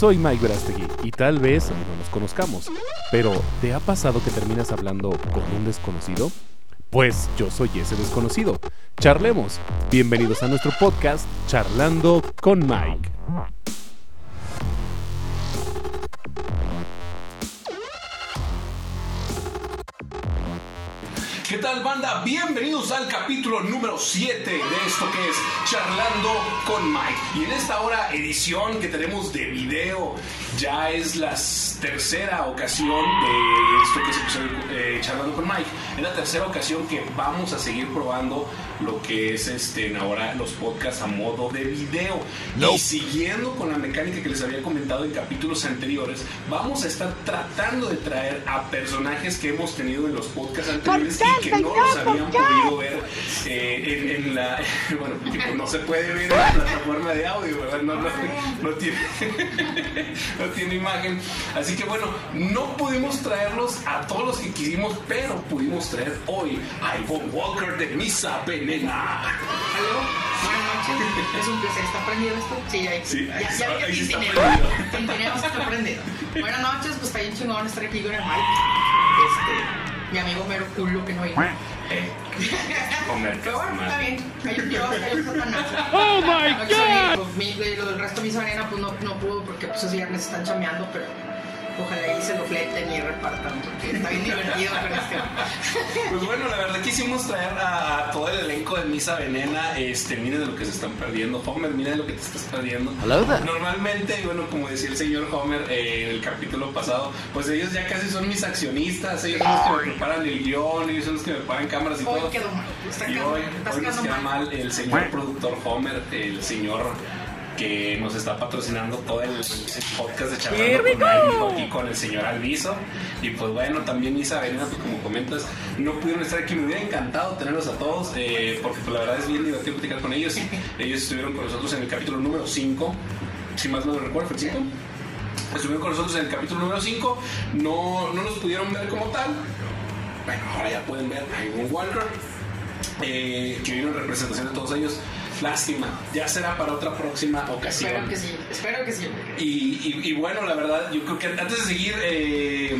soy Mike Verastegui y tal vez no nos conozcamos, pero ¿te ha pasado que terminas hablando con un desconocido? Pues yo soy ese desconocido. Charlemos. Bienvenidos a nuestro podcast Charlando con Mike. ¿Qué tal banda? Bienvenidos al capítulo número 7 de esto que es Charlando con Mike. Y en esta hora edición que tenemos de video, ya es la tercera ocasión de esto que es eh, Charlando con Mike. Es la tercera ocasión que vamos a seguir probando lo que es este ahora los podcasts a modo de video. Y siguiendo con la mecánica que les había comentado en capítulos anteriores, vamos a estar tratando de traer a personajes que hemos tenido en los podcasts anteriores que no los habían podido ver eh, en, la. Bueno, no se puede ver en la plataforma de audio, ¿verdad? No, no, tiene, no tiene imagen. Así que bueno, no pudimos traerlos a todos los que quisimos, pero pudimos traer hoy a Ivonne Walker de Misa Venena. ¿Aló? Buenas noches. Es un placer. ¿Está prendido esto? Sí, ahí, Sí, ya, ya, está- ya, está tintineo. prendido. Tintineo está prendido. Buenas noches, pues está bien chingón estar aquí con el Mike. Este, mi amigo mero culo que no vino. Eh, comer Pero bueno, está bien. Hay un Satanás. ¡Oh, my mi, de lo del resto de mi arena pues no, no pudo porque pues esos viernes están chameando, pero ojalá y se lo fleten y repartan porque está bien divertido con este. Pues bueno, la verdad quisimos traer a, todo el elenco de Misa Venena. Este, miren de lo que se están perdiendo. Homer, mira de lo que te estás perdiendo. Normalmente, y bueno, como decía el señor Homer eh, en el capítulo pasado, pues ellos ya casi son mis accionistas. Ellos son los que me preparan el guion, ellos son los que me pagan cámaras y Hoy todo. quedó mal. Está Y hoy, hoy nos queda mal. mal el señor productor Homer, el señor que nos está patrocinando todo el, el podcast de Charlando con aquí con el señor Alviso. Y pues bueno, también Isa Venena, pues como comentas, no pudieron estar aquí. Me hubiera encantado tenerlos a todos, eh, porque pues la verdad es bien divertido platicar con ellos. Ellos estuvieron con nosotros en el capítulo número 5, si más no lo recuerdo, fue el 5. Estuvieron con nosotros en el capítulo número 5, no, no nos pudieron ver como tal. Bueno, ahora ya pueden ver a Walker, eh, que vino en representación de todos ellos. Lástima, ya será para otra próxima ocasión. Espero que sí, espero que sí. Y, y- y bueno, la verdad, yo creo que antes de seguir eh,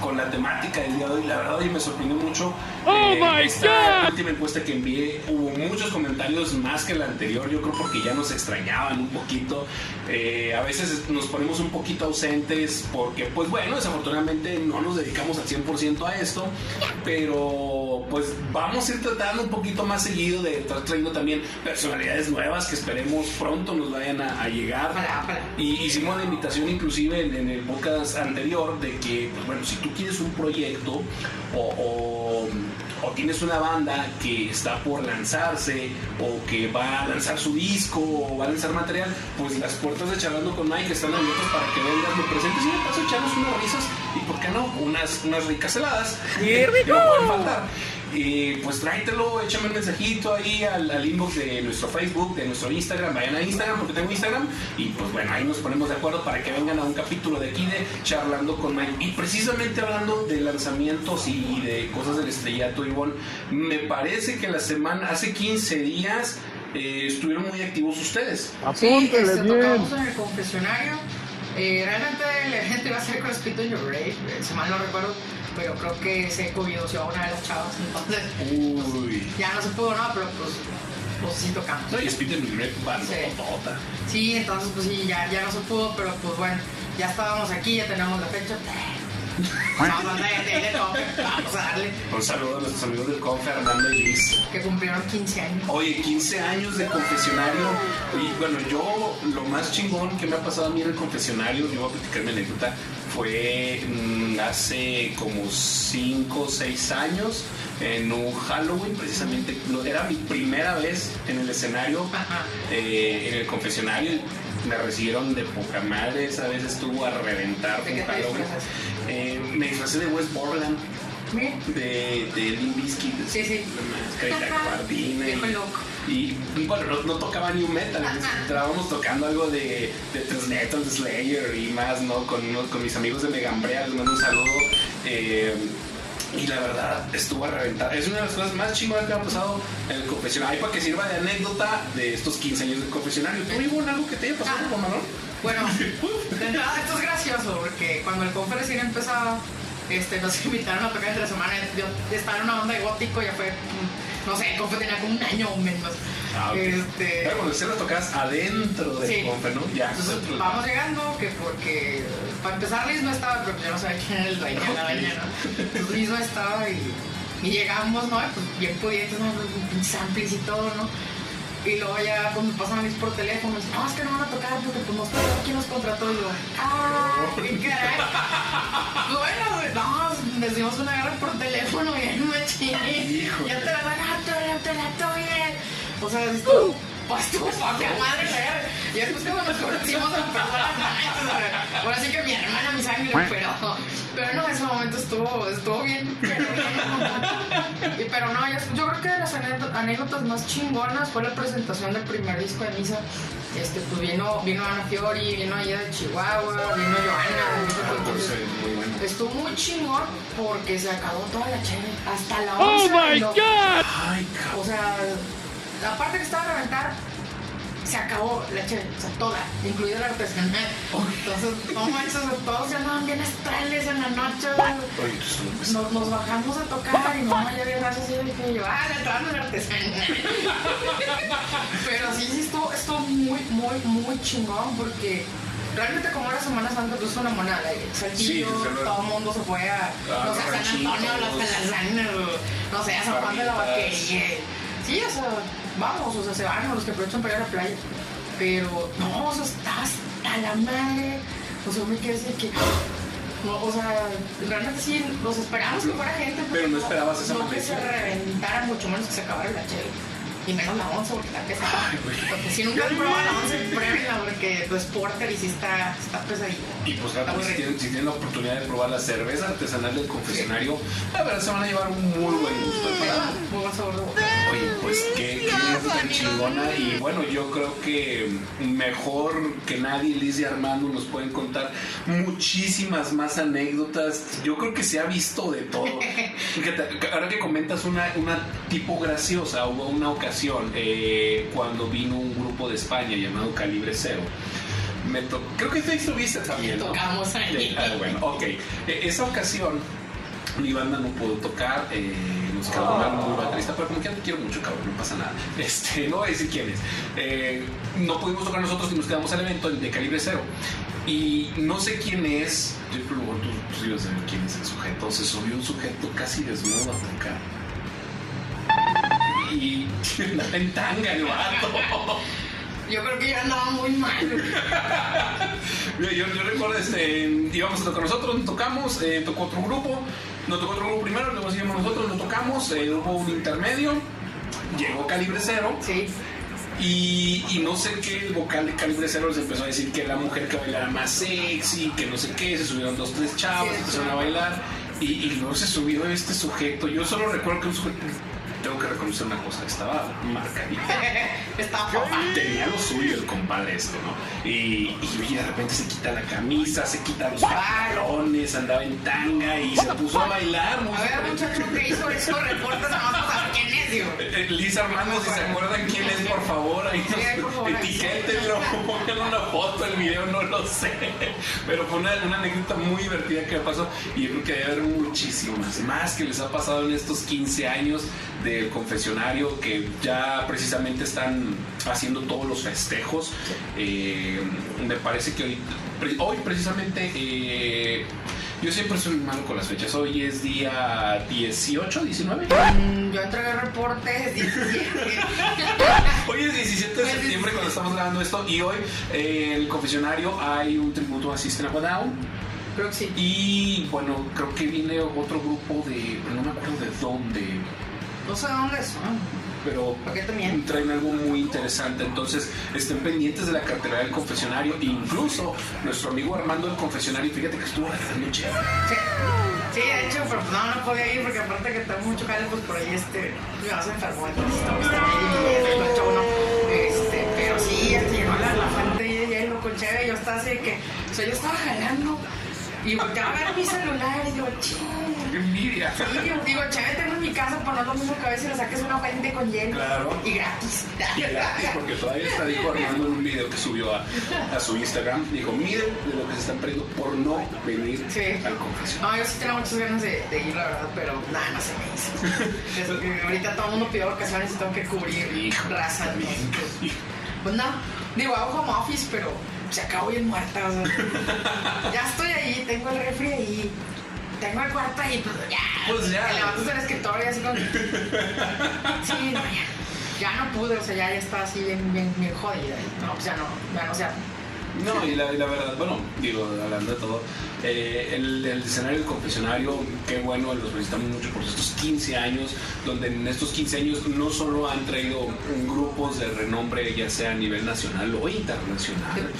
con la temática del día de hoy, la verdad, hoy me sorprendió mucho. eh, esta última encuesta que envié, hubo muchos comentarios más que la anterior, yo creo porque ya nos extrañaban un poquito. Eh, a veces nos ponemos un poquito ausentes porque, pues bueno, desafortunadamente no nos dedicamos al 100% a esto, pero pues vamos a ir tratando un poquito más seguido de estar trayendo también personalidades nuevas que esperemos pronto nos vayan a, a llegar. Y hicimos la invitación inclusive en, en el podcast anterior de que, pues bueno, si tú quieres un proyecto o, o- o tienes una banda que está por lanzarse o que va a lanzar su disco o va a lanzar material, pues las puertas de Charlando con Mike están abiertas para que vengas, lo presentes y de paso echarnos unas risas y, ¿por qué no? Unas, unas ricas heladas. que no pueden faltar. Y pues tráetelo, échame un mensajito ahí al, al inbox de nuestro Facebook, de nuestro Instagram, vayan a Instagram porque tengo Instagram y pues bueno, ahí nos ponemos de acuerdo para que vengan a un capítulo de aquí de Charlando con Mike. Y precisamente hablando de lanzamientos y de cosas del estrellato, Ivonne, me parece que la semana, hace 15 días, eh, estuvieron muy activos ustedes. Sí, este, tocamos en el confesionario. Eh, realmente el evento iba a ser con on Your Grave, eh, si mal no recuerdo, pero creo que se covidoseó a una de las chavas, entonces Uy. ya no se pudo nada, pero pues, pues sí tocamos. No, y Speed banda Sí. totota. Sí, entonces pues sí, ya, ya no se pudo, pero pues bueno, ya estábamos aquí, ya tenemos la fecha. Vamos a darle, Un saludo a nuestros amigos del Confe, Armando y que cumplieron 15 años. Oye, 15 años de confesionario. Y bueno, yo lo más chingón que me ha pasado a mí en el confesionario, yo voy a platicar mi anécdota, fue mm, hace como 5 o 6 años en un Halloween, precisamente. Era mi primera vez en el escenario, eh, en el confesionario. Me recibieron de poca madre, esa vez estuvo a reventar ¿De con Halloween. Eh, me disfracé de West Borland, de, de Limp Bizkit, Sí, sí. y- y bueno, no, no tocaba New Metal, estábamos tocando algo de, de Tres Metal, de Slayer y más, ¿no? Con, unos- con mis amigos de Megambrea, les mando un saludo. eh, y la verdad, estuvo a reventar. Es una de las cosas más chingonas que me ha pasado en el confesionario. Ahí para que sirva de anécdota de estos 15 años del confesionario. ¿Tú, Ivonne, algo que te haya pasado, Ah. Bueno, de entrada esto es gracioso porque cuando el confe recién empezaba, este, nos invitaron a tocar entre semana. Yo estaba en una onda de gótico, ya fue, mm, no sé, el confe tenía como un año o menos. Ah, ok. Este, Pero cuando ustedes tocas adentro del Sí. confe, ¿no? Ya. Entonces vamos llegando, que porque para empezar Liz no estaba, pero yo no sabía quién era el dueño de la dueña, ¿no? Entonces Liz no estaba y, y llegamos, ¿no? Pues bien pudientes, ¿no? Pinches amplis y todo, ¿no? Y luego ya pues me pasan a Liz por teléfono, dicen, no, es que no van a tocar porque pues nos ¿quién nos contrató? Y yo, ¡ah! ¡Qué caray! Bueno, no, les dimos una guerra por teléfono y no me chingué. Ya te la van a la tuya. O sea, esto, pues tu poca madre, la. Y después cuando nos conocimos en persona, ahora sí que mi hermana, mi sangre, pero, pero no, ese momento estuvo, estuvo bien, pero bien. Y, pero no, yo, creo que de las anécdotas, más chingonas fue la presentación del primer disco de Misa. Este, pues vino, vino Ana Fiori, vino ella de Chihuahua, vino Joana, Ah, entonces, muy bueno. Estuvo muy chingón porque se acabó toda la chévere. Hasta la ¡Oh, 11. my no- God! O sea, la parte que estaba a reventar, se acabó la chévere. O sea, toda, incluida la artesanal. Entonces, no manches, todos ya andaban bien astrales en la noche. Tú pues- Nos, nos bajamos a tocar y mamá ya había gracias y dije yo, ah, le entrando el artesanal. Pero sí, sí, estuvo, estuvo muy, muy, muy chingón porque realmente como era Semana Santa, pues es una monada. Saltillo, Sí, desde luego. todo el mundo se fue a, no sé, a San. Antonio, a las no sé, a San Juan de la. Vaquería. Sí, o sea, vamos, o sea, se van los que aprovechan para ir a la playa. Pero no, o sea, estabas a la madre. O sea, me quedé así que. No, o sea, realmente sí, nos esperábamos que fuera gente. Pero no esperabas esa No que se reventara, mucho menos que se acabara la chela. Y menos la once, porque está pesada. Ay, güey. Porque si nunca has probado la once, pruébenla, porque tu es porter y sí está, está pesadita. Y pues claro, Está muy si tienen, si tienen la oportunidad de probar la cerveza artesanal del confesionario, la verdad se van a llevar un muy buen gusto. para- Muy buen sabor de boca. Oye, pues qué, qué tan chingona. Y bueno, yo creo que mejor que nadie, Liz y Armando nos pueden contar muchísimas más anécdotas. Yo creo que se ha visto de todo. Fíjate, ahora que comentas una, una tipo graciosa, hubo una ocasión eh, cuando vino un grupo de España llamado Calibre Cero. Me to- creo que tú viste también. ¿no? Tocamos ahí. Ah, bueno, ok. Eh, esa ocasión mi banda no pudo tocar, eh, nos quedó muy baterista, pero como que ya te quiero mucho, cabrón, no pasa nada. Este, no voy a decir quién es. Eh, no pudimos tocar nosotros y nos quedamos al evento de calibre cero. Y no sé quién es, yo creo que tú, tú a ver quién es el sujeto. Se subió un sujeto casi desnudo a tocar. Y andaba en tanga el vato. Yo creo que ya andaba muy mal. Yo, yo, yo recuerdo, este, íbamos a tocar nosotros, nos tocamos, eh, tocó otro grupo, nos tocó otro grupo primero, luego seguimos nosotros, nos tocamos, eh, hubo un intermedio, llegó Calibre Cero Sí. y, y no sé qué, el vocal de Calibre Cero les empezó a decir que la mujer que bailara más sexy, que no sé qué, se subieron dos, tres chavos, Sí, empezaron sí. a bailar y, y luego se subió este sujeto, yo solo recuerdo que un sujeto, tengo que reconocer una cosa, estaba marcadito. Estaba. Tenía lo suyo el compadre este, ¿no? Y, y de repente se quita la camisa, se quita los pantalones, andaba en tanga y se puso a bailar. A ver, muchacho que hizo eso, reportes a más para quién es, digo. Eh, eh, Liz Armando, si se acuerdan quién es, por favor, ahí nos etiquétenlo, pongan una foto, el video, no lo sé. Pero fue una, una anécdota muy divertida que me pasó y yo creo que debe haber muchísimas más que les ha pasado en estos 15 años del confesionario que ya precisamente están haciendo todos los festejos. Eh, me parece que hoy, hoy precisamente... eh, yo siempre soy malo con las fechas. Hoy es día 18, 19. Mm, Yo entregué reportes. 17. Hoy es 17 de septiembre cuando estamos grabando esto y hoy eh, en el confesionario hay un tributo a System of a Down Creo que sí. y bueno, creo que viene otro grupo de, no me acuerdo de dónde, No sé dónde son. pero traen algo muy interesante, entonces estén pendientes de la cartera del confesionario, incluso nuestro amigo Armando del confesionario, fíjate que estuvo regalando chévere. Sí. Sí, de hecho, pero pues no, no podía ir porque aparte que tengo mucho jale, pues por ahí este, me vas a enfermar, entonces estamos. Este, pero sí, este, llegó la, la fuente de hielo con cheve, yo estaba así que, o sea, yo estaba jalando Y volteaba a ver mi celular y digo, ching. ¡Qué envidia! Sí, digo, chévere, tengo en mi casa, pero no lo mismo que a veces le saques una fuente con hielo. Claro. Y gratis. Y gratis, porque todavía está, dijo Armando en un video que subió a, a su Instagram. Dijo, miren de lo que se están perdiendo por no venir Sí. al confesión. No, yo sí tenía muchas ganas de, de ir, la verdad, pero nada, no se me hizo. Desde que ahorita todo el mundo pidió vacaciones y tengo que cubrir Hijo, raza. también. entonces, Pues no, digo, hago home office, pero se acabó bien muerta. O sea, ya estoy ahí, tengo el refri ahí, tengo el cuarto ahí, pues ya. Pues ya. Me levanto del escritorio y así con. Sí, no, ya. Ya no pude, o sea, ya, ya estaba así bien, bien, bien jodida. y No, pues ya no, ya no, o sea. No, y la, y la verdad, bueno, digo, hablando de todo, eh, el, el escenario del confesionario, qué bueno, los felicitamos mucho por estos 15 años, donde en estos 15 años no solo han traído grupos de renombre, ya sea a nivel nacional o internacional,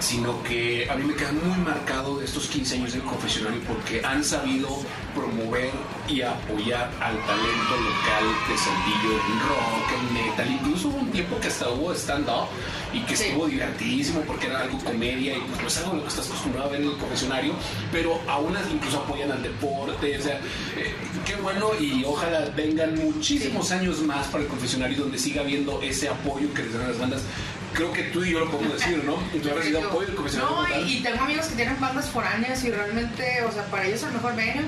sino que a mí me quedan muy marcados estos 15 años del confesionario porque han sabido promover y apoyar al talento local de Sandillo en rock, en metal, incluso hubo un tiempo que hasta hubo stand-up y que Sí. estuvo divertidísimo porque era algo comedia y pues no es algo a lo que estás acostumbrado a ver en el confesionario, pero aún así incluso apoyan al deporte, o sea, eh, qué bueno y ojalá vengan muchísimos años más para el confesionario donde siga habiendo ese apoyo que les dan las bandas. Creo que tú y yo lo podemos decir, ¿no? Tú has recibido apoyo del confesionario. No, y, y tengo amigos que tienen bandas foráneas y realmente, o sea, para ellos el mejor venue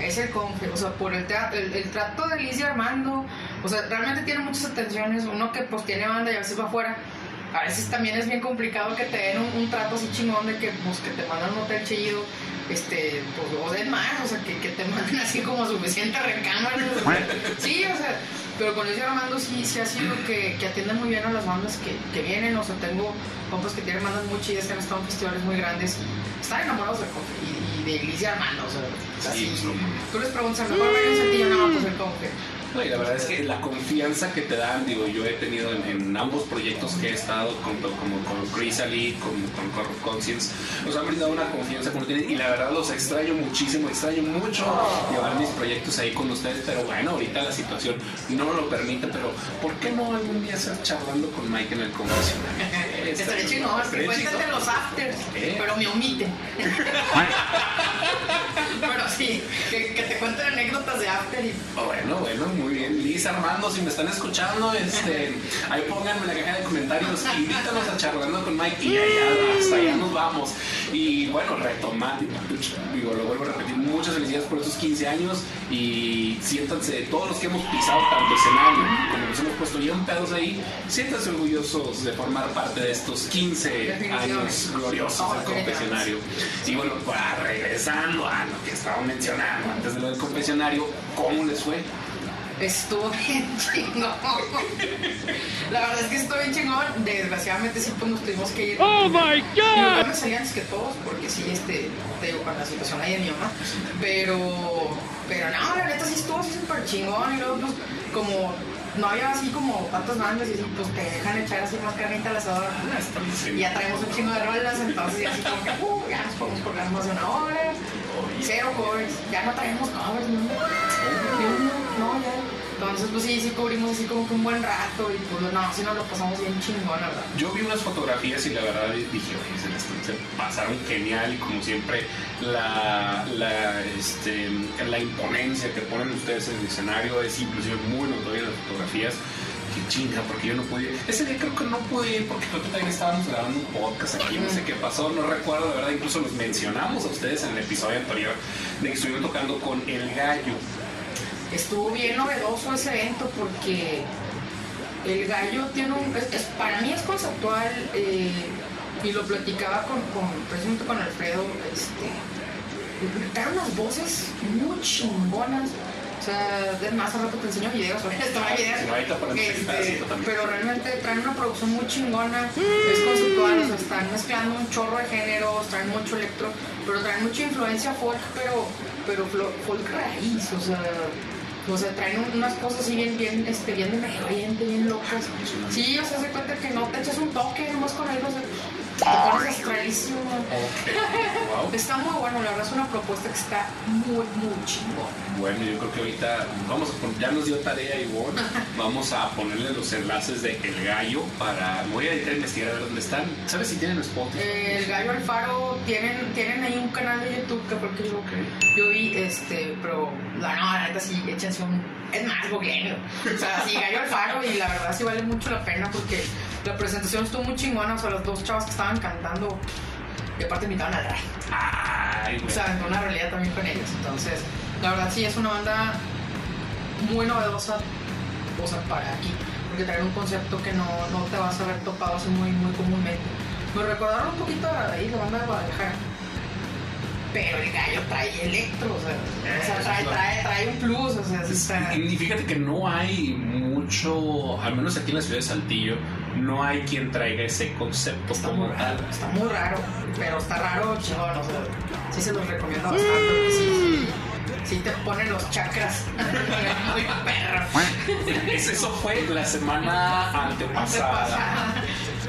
es el confe, o sea, por el, tra- el, el trato de Liz y Armando, o sea, realmente tiene muchas atenciones, uno que pues tiene banda y a veces va afuera, a veces también es bien complicado que te den un, un trato así chingón de que, pues, que te mandan un hotel chido, este, pues, o den más, o sea, que, que te manden así como suficiente recámara, sí, o sea, pero con Luis Armando sí, sí ha sido que, que atienden muy bien a las bandas que, que vienen, o sea, tengo compas que tienen bandas muy chidas, que han estado en festivales muy grandes, están enamorados de Confe y, y de y Armando, o sea, Sí, así, pues, tú les preguntas, ¿a lo mejor ven un Saltillo? No, pues el. No, y la verdad es que la confianza que te dan, digo, yo he tenido en, en ambos proyectos que he estado, con, como con Chrysalis, con, con Corrupt Conscience, nos han brindado una confianza como tienen y la verdad los extraño muchísimo, extraño mucho llevar mis proyectos ahí con ustedes, pero bueno, ahorita la situación no lo permite, pero ¿por qué no algún día estar charlando con Mike en el confesionario? Estaré Estaría cuéntate los afters, pero me omiten. pero sí, que, te cuenten anécdotas de after y Oh, Bueno, bueno, muy bien. Liz, Armando, si me están escuchando, este, ahí pónganme en la caja de comentarios, invítanos a charlando con Mike y allá, hasta allá nos vamos. Y bueno, retomando, digo, lo vuelvo a repetir, muchas felicidades por estos 15 años y siéntanse, todos los que hemos pisado tanto escenario como nos hemos puesto bien pedos ahí, siéntanse orgullosos de formar parte de estos 15 años gloriosos del confesionario. Y bueno, para regresando a lo que estaba mencionando antes de lo del confesionario, ¿cómo les fue? Estuvo bien chingón. La verdad es que estuvo bien chingón. Desgraciadamente sí pues nos tuvimos que ir. Oh my yo god! me salí antes que todos, porque sí, este, te digo, con la situación ahí de mi mamá. Pero, pero no, la neta sí estuvo súper chingón. Y luego, pues, como no había así como tantas bandas y así, pues te dejan echar así más carnita al asador. Y ya traemos un chingo de rolas, entonces ya así como que, uh, ya nos podemos colgar más de una hora. Cero covers, ya no traemos covers, ¿no? No, ya. Entonces, pues sí, sí cubrimos así como que un buen rato y pues no, sí nos lo pasamos bien chingón, la verdad. Yo vi unas fotografías y la verdad dije, oye, se, les- pasaron genial y como siempre la, la, este, la imponencia que ponen ustedes en el escenario es inclusive muy notoria en las fotografías. Qué chinga, porque yo no pude ir. Ese día creo que no pude ir porque que también estábamos grabando un podcast aquí, no sé qué pasó, no recuerdo, de verdad, incluso los mencionamos a ustedes en el episodio anterior de que estuvieron tocando con El Gallo. Estuvo bien novedoso ese evento porque el gallo tiene un. es- es- para mí es conceptual eh, y lo platicaba con, con, precisamente con Alfredo. Este, trae unas voces muy chingonas. O sea, es más, rato te enseño videos, videos. Ahorita ponemos Este, pero realmente traen una producción muy chingona, es conceptual, o sea, están mezclando un chorro de géneros, traen mucho electro, pero traen mucha influencia folk, pero, pero folk raíz, o sea, o sea, traen un- unas cosas así bien, bien, este, bien de medio oriente, bien locas. Sí, o sea, se cuenta que no te echas un toque nomás con ellos, te pones astralísimo. Ok, Wow. Está muy bueno, la verdad es una propuesta que está muy, muy chingona. Bueno, yo creo que ahorita vamos a ya nos dio tarea Ivonne, vamos a ponerle los enlaces de El Gallo para, voy a investigar a ver dónde están. ¿Sabes si tienen Spotify? El Gallo Alfaro tienen, tienen ahí un canal de YouTube que fue el que yo, yo vi, este, pero no, la neta sí, échense un, es más, googleenlo. O sea, sí, Gallo Alfaro y la verdad sí vale mucho la pena porque la presentación estuvo muy chingona, o sea, los dos chavos que estaban cantando y aparte invitaban al rey. Ay, O sea, en una realidad también con ellos. Entonces, la verdad sí es una banda muy novedosa, o sea, para aquí, porque traen un concepto que no, no te vas a ver topado así muy, muy comúnmente. Me recordaron un poquito a ahí, la banda de Guadalajara. Pero el gallo trae electro, o sea, o sea, trae, trae, trae un plus, o sea, está- Y fíjate que no hay mucho, al menos aquí en la ciudad de Saltillo, no hay quien traiga ese concepto Está como muy tal. raro, está muy raro, pero está raro, chingón, o sea, sí se los recomiendo bastante, porque sí, sí, sí te ponen los chakras muy perro. Ese- Eso fue la semana antepasada. Antepasada.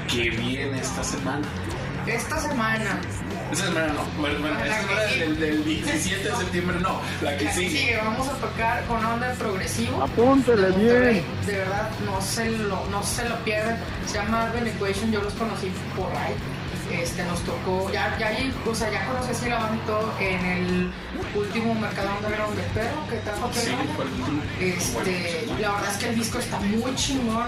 Que viene esta semana. Esta semana, Esta semana no. Bueno, sigue. del, del 17 de septiembre no. La que la sigue. sigue, vamos a tocar con onda de progresivo. Apúntele bien. De verdad, no se lo, no se lo pierdan. Se llama Urban Equation, yo los conocí por ahí. Este, nos tocó, ya, ya, o sea, ya conocí así la banda y todo en el último mercado underground de perro que trajo Sí, el- Este, la verdad es que el disco está muy chingón.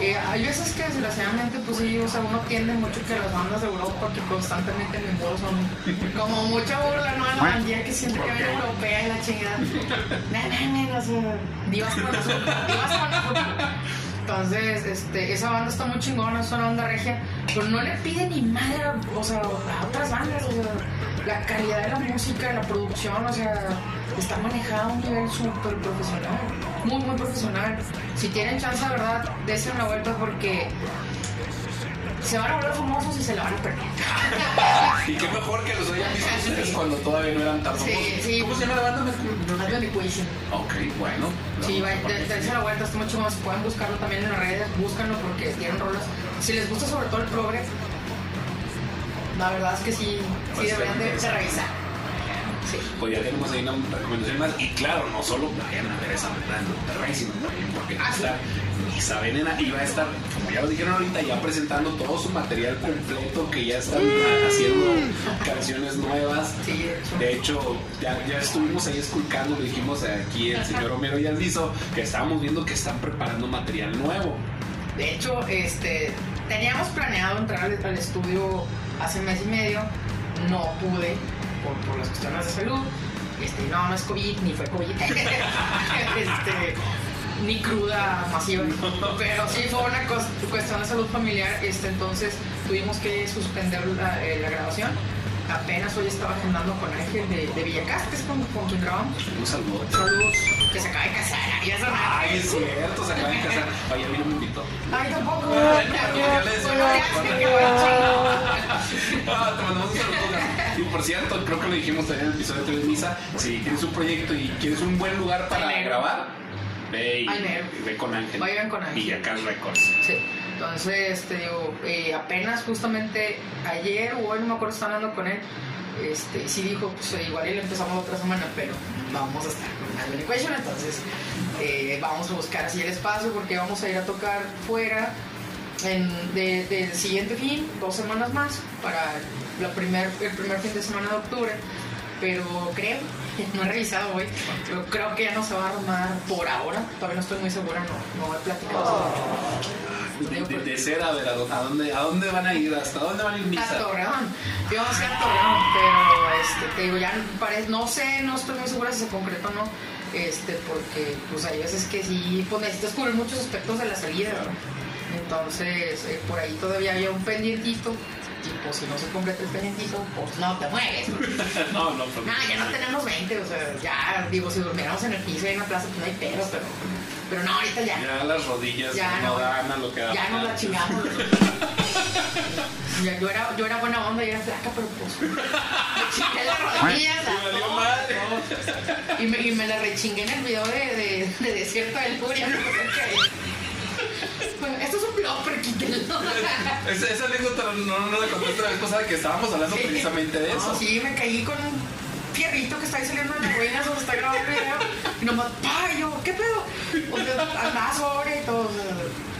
Eh, hay veces que desgraciadamente, pues sí, o sea, uno tiende mucho que las bandas de Europa que constantemente en el mundo son como mucha burla, ¿no? La bandía que siempre que ven europea y la chingada. O sea, divas con nosotros, divas con nosotros. Entonces, este, esa banda está muy chingona, es una banda regia, pero no le pide ni madre, o sea, a otras bandas, o sea, la calidad de la música, la producción, o sea, está manejada a un nivel súper profesional, muy, muy profesional. Si tienen chance, de verdad, desen una vuelta porque se van a volver famosos y se la van a perder. Y qué mejor que los hayan visto ustedes cuando todavía no eran tan famosos. Sí, sí. ¿Cómo se llama la banda? Urban Equation. Ok, bueno. Sí, dense la vuelta, está chingón. Si pueden buscarlo también en las redes, búscanlo porque tienen rolas. Si les gusta sobre todo el progre, la verdad es que sí, sí deberían de, revisar. Sí. Pues ya tenemos ahí una recomendación más. Y claro, no solo vayan a ver esa banda en Monterrey, sino también porque va a estar Isa Venena y va a estar, como ya lo dijeron ahorita, ya presentando todo su material completo, que ya están ah, haciendo canciones nuevas. De hecho. Ya, ya estuvimos ahí esculcando, le dijimos aquí el señor Romero y Alviso, que estábamos viendo que están preparando material nuevo. De hecho, este, teníamos planeado entrar al estudio hace mes y medio, no pude por, por las cuestiones de salud. Este, no, no es COVID, ni fue COVID. este, ni cruda masiva. Pero sí fue una cuestión de salud familiar. Este, entonces tuvimos que suspender la, eh, la grabación. Apenas hoy estaba agendando con Ángel de, de Villacas, que es con, con quien grabamos. Un saludo. Saludos, que se acaba de casar. Eso Ay, es cierto, se acaban de casar. Oye, a mí no me invitó. Ay, tampoco. Ay, ya le decía. Bueno, Ah, te mandamos un saludo. Y por cierto, creo que lo dijimos también en el episodio de Misa. Si tienes un proyecto y quieres un buen lugar para Ay, grabar, ve, y, Ay, ve con Ángel. Vayan con Ángel. Villacas Records. Sí, entonces te digo, eh, apenas justamente ayer o hoy no me acuerdo, estaba hablando con él. Este, sí dijo, pues eh, igual y le empezamos otra semana, pero vamos a estar con Alien Equation, entonces eh, vamos a buscar así el espacio porque vamos a ir a tocar fuera en, de- del siguiente fin, dos semanas más, para la primer, el primer fin de semana de octubre. Pero creo, no he revisado hoy, pero creo que ya no se va a armar por ahora. Todavía no estoy muy segura, no, no he platicado sobre De, de, de ser a ver a dó- a dónde, a dónde van a ir, hasta dónde van a ir A Misa. Torreón. Íbamos a ir a Torreón, pero este, te digo, ya parece, no sé, no estoy muy segura si se concretó o no. Este, porque pues hay veces que sí, pues necesitas cubrir muchos aspectos de la salida. ¿no? Entonces, eh, por ahí todavía había un pendientito. Y pues si no se concreta el pendientito, pues no te mueves. No, no, pues, No, ya no tenemos 20, o sea, ya, digo, si durmiéramos en el piso y en la plaza, pues no hay pedo, pero, pero no, ahorita ya. Ya las rodillas Ya no, no. dan a lo que da. Ya nos la chingamos. Ya, yo, era, yo era buena onda y era flaca, pero pues. Me chingué las rodillas. Me valió madre. Y me, y me la rechingué en el video de, de, de Desierto del Furia. Esto es un blog, pero quítenlo. Esa, anécdota no, no la contaste la vez pasada que estábamos hablando precisamente de eso. No, sí, me caí con fierrito que está ahí saliendo de las ruinas donde está grabando el video. Y nomás, pa, y yo, ¿qué pedo? O sea, andaba sobre y todo.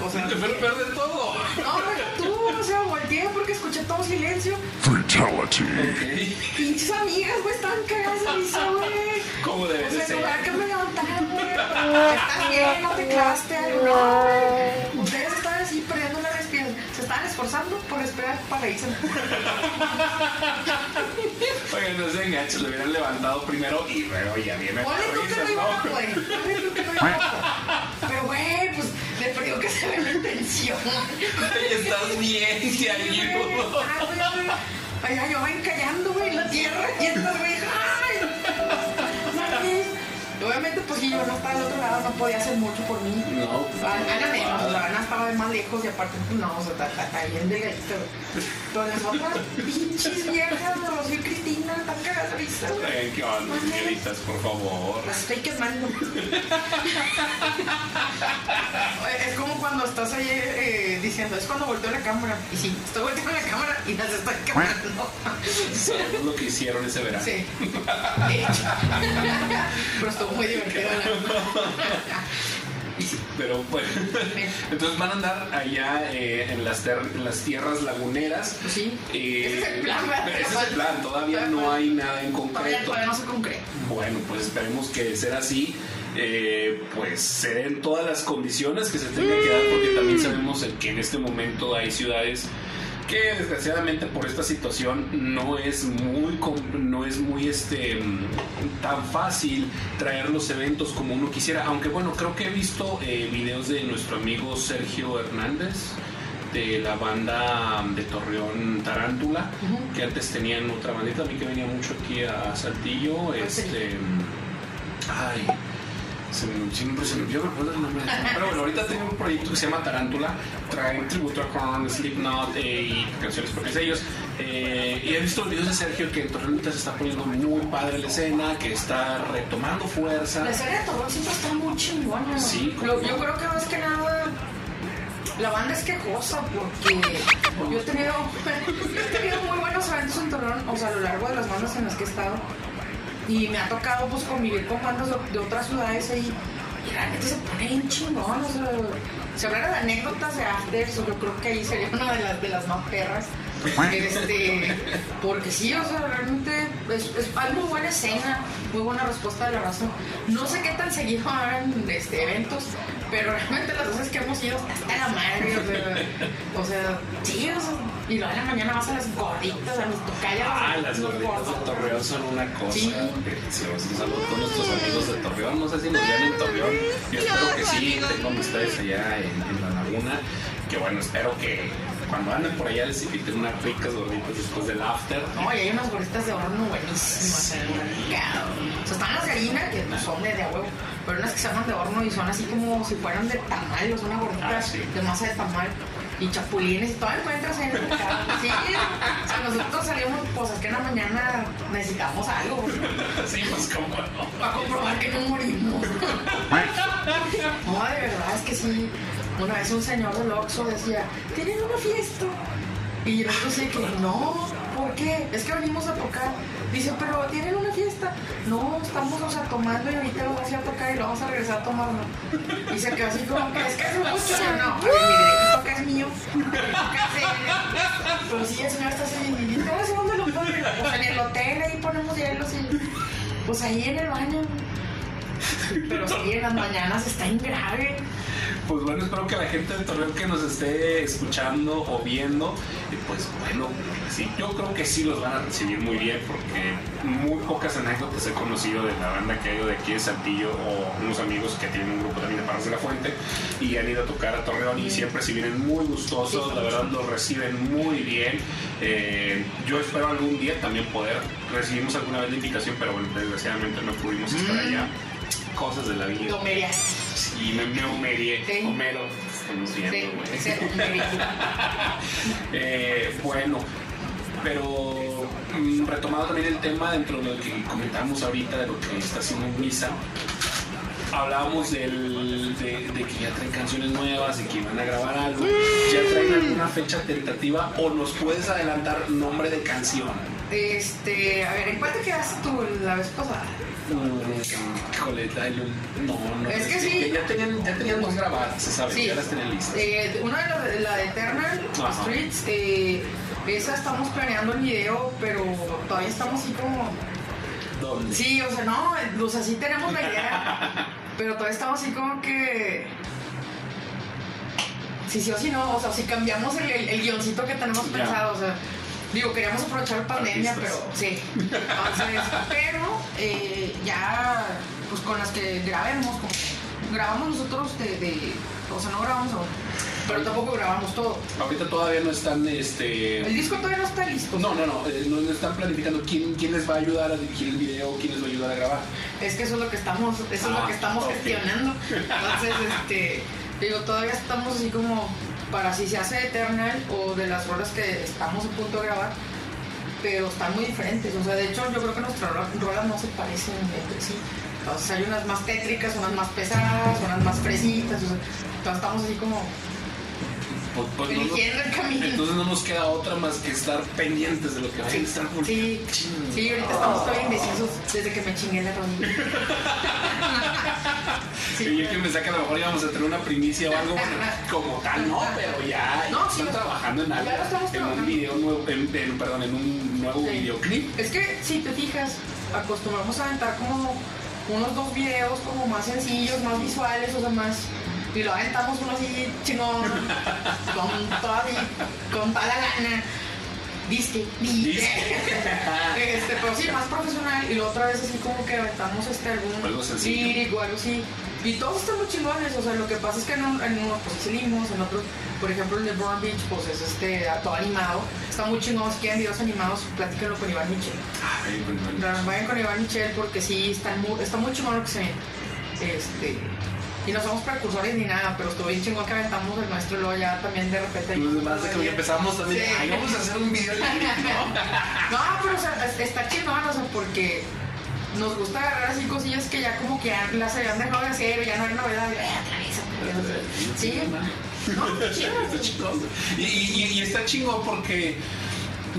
O sea, o Te sea fue peor de todo. no, tú, o sea, volteé porque escuché todo silencio. Ok. Pinches amigas, güey, estaban cagadas de risa, güey. ¿Cómo debe O de sea, en lugar ser? que me levantaran, güey. Estás bien, no te no, güey. Ustedes estaban así perdiendo la estaban esforzando por esperar para irse. Oye, no se enganches, lo hubieran levantado primero y luego ya viene que no iba güey. Ponle tú que no iba abajo. Pero, güey, pues le perdió que se ve la intención. Estás bien, te ayudo. Allá yo ven callando, güey, en la tierra. Y entonces, güey, ¡ay! Obviamente, pues si yo no estaba al otro lado, no podía hacer mucho por mí. No, Ana menos, o sea, Ana estaba de más lejos y aparte, pues no, o sea, está, está, bien güey. Pero las otras pinches viejas, Rocío y Cristina, están cagadas de risa, ¿Qué onda, señoritas, por favor? Las estoy quemando. es como cuando estás ahí eh, diciendo, es cuando volteo la cámara. Y sí, estoy volteando la cámara y las estoy quemando. Eso es lo que hicieron ese verano. Sí. Pero estuvo muy divertido. Pero bueno, entonces van a andar allá eh, en, las ter- en las tierras laguneras. Sí. Eh, Ese es el plan, ¿verdad? ese es el plan, todavía no hay nada en concreto. todavía no se concreta. Bueno, pues esperemos que de ser así, eh, pues se den todas las condiciones que se tengan que dar, porque también sabemos que en este momento hay ciudades que desgraciadamente por esta situación no es muy no es muy este tan fácil traer los eventos como uno quisiera. Aunque bueno creo que he visto eh, videos de nuestro amigo Sergio Hernández de la banda de Torreón Tarántula que antes tenían otra bandita también que venía mucho aquí a Saltillo este ay se me, siempre se me acuerdo de- pero bueno ahorita tengo un proyecto que se llama Tarántula traen tributo a Korn, Slipknot eh, y canciones propias de ellos Eh, y he visto los videos de Sergio que ahorita se está poniendo muy padre la escena que está retomando fuerza La serie de Torrón siempre está muy chingona. Sí, Lo- yo creo que más que nada. La banda es quejosa porque yo he tenido, yo he tenido muy buenos eventos en Torreón, o sea, a lo largo de las bandas en las que he estado. Y me ha tocado pues convivir con bandas de, otras ciudades ahí. Y realmente se pone bien chingón. O sea, de anécdotas de afters, yo creo que ahí sería una de las, de las más perras. Este, porque sí, o sea, realmente es, es- hay muy buena escena, muy buena respuesta de la razón. No sé qué tan seguido hagan este, eventos, pero realmente las veces que hemos ido hasta la madre, o sea, o sea, sí, o sea, y luego en la mañana vas a las gorditas, a mis tocallas. Ah, las los gorditas de. Torreón son una cosa Sí. deliciosa. Un saludo a todos nuestros amigos de Torreón. No sé si nos ven en Torreón. Yo espero que sí. Tengo amistades allá en, en la laguna. Que bueno, espero que cuando anden por allá les inviten unas ricas gorditas después del after. No, y hay unas gorditas de horno buenísimas en el mercado. O sea, están las de harina, que no son de, de huevo, pero unas que se llaman de horno y son así como si fueran de tamal, o sea, una gordita Ah, sí. de masa de tamal. Y chapulines y todo encuentras en el mercado. Sí, o sea, nosotros salimos, pues es que en la mañana necesitamos algo Sí, pues como no. para comprobar que no morimos. No, de verdad, es que sí. Una vez un señor del Oxxo decía, ¿tienen una fiesta? Y nosotros sí que, no, ¿por qué? Es que venimos a tocar. Dice, pero ¿tienen una fiesta? No, estamos, o tomando y ahorita lo vamos a ir a tocar y lo vamos a regresar a tomar. Y se quedó así como, que es que es mucho. Yo, no, a ver, mi derecho toca es mío. Pero sí, el señor está así, ¿y? Pues en el hotel, ahí ponemos hielos y... Pues ahí en el baño. Pero sí, en las mañanas está en grave. Pues bueno, espero que la gente de Torreón que nos esté escuchando o viendo, eh, pues bueno, sí, yo creo que sí los van a recibir muy bien porque muy pocas anécdotas he conocido de la banda que ha ido de aquí de Saltillo o unos amigos que tienen un grupo también de Parras de la Fuente y han ido a tocar a Torreón y siempre si vienen muy gustosos, la verdad los reciben muy bien. Eh, yo espero algún día también poder, recibimos alguna vez la invitación, pero bueno, desgraciadamente no pudimos estar allá. Cosas de la vida. Tomerías. Sí, me, me humerié. Sí. Homero, estamos viendo, Sí, güey. Eh, bueno, pero mm, retomado también el tema dentro de lo que comentábamos ahorita, de lo que está haciendo Misa. hablábamos del, de, de que ya traen canciones nuevas y que van a grabar algo. ¿Ya traen alguna fecha tentativa o nos puedes adelantar nombre de canción? Este, a ver, ¿en cuál te quedaste tú la vez pasada? No, no. Es que sí. Ya tenían, ya tenían dos grabadas, se sabe, Sí. ya las tenían listas. Eh, una de las de la de Eternal Ajá. Streets, eh, esa estamos planeando el video, pero todavía estamos así como. ¿Dónde? Sí, o sea, no, o sea, sí tenemos la idea, pero todavía estamos así como que. Sí, sí o sí no, o sea, si cambiamos el, el- el guioncito que tenemos Ya. pensado, o sea, digo, queríamos aprovechar la pandemia, Artistas. pero sí. Entonces, pero eh, ya, pues con las que grabemos, como grabamos nosotros de, de- o sea, no grabamos pero tampoco grabamos todo. Ahorita todavía no están, este... El disco todavía no está listo. No, no, no, eh, no no están planificando quién, quién les va a ayudar a dirigir el video, quién les va a ayudar a grabar. Es que eso es lo que estamos, eso es Ah, lo que estamos ok. gestionando. Entonces, este, digo, todavía estamos así como para si se hace Eternal o de las rolas que estamos a punto de grabar, pero están muy diferentes. O sea, de hecho, yo creo que nuestras ro- rolas no se parecen entre sí. Entonces, hay unas más tétricas, unas más pesadas, unas más fresitas. O sea, entonces estamos así como Pues, pues, no- el camino. entonces no nos queda otra más que estar pendientes de lo que va a estar Sí, sí, ahorita estamos todavía indecisos desde que me chingué la rodilla. Y yo que me saca a lo mejor íbamos a tener una primicia o algo bueno, como tal, no, pero ya, No, sí, están trabajando en algo, en un video nuevo, en, en- perdón, en un nuevo Sí. videoclip. Es que si te fijas, acostumbramos a aventar como unos dos videos como más sencillos, más visuales, o sea, más. Y lo aventamos uno así chingón, con toda, con toda la gana. Disque, disque. Este, pero sí, más profesional. Y la otra vez así como que aventamos este algún Algo sencillo. lírico, algo así. Y todos están muy chingones, o sea, lo que pasa es que en, un- en unos pues salimos, en otros, por ejemplo el de Burn Beach, pues es este, todo animado, está muy chingón, si quieren videos animados, platíquenlo con Iván Michel. Ay, bueno, bueno. Vayan con Iván Michel porque sí, están muy, está muy chingón lo que se ve. Este, y no somos precursores ni nada, pero estuvo bien chingón que aventamos el maestro y luego ya también de repente... Los demás de que empezamos también, Sí. ay, vamos a hacer un video ¿no? No, pero o sea, es- está chingón, o sea, porque nos gusta agarrar así cosillas que ya como que las habían dejado de hacer, ya no era novedad, y, "Eh, otra vez, otra vez". Sí, no, está chingón. Y, y- y está chingón porque,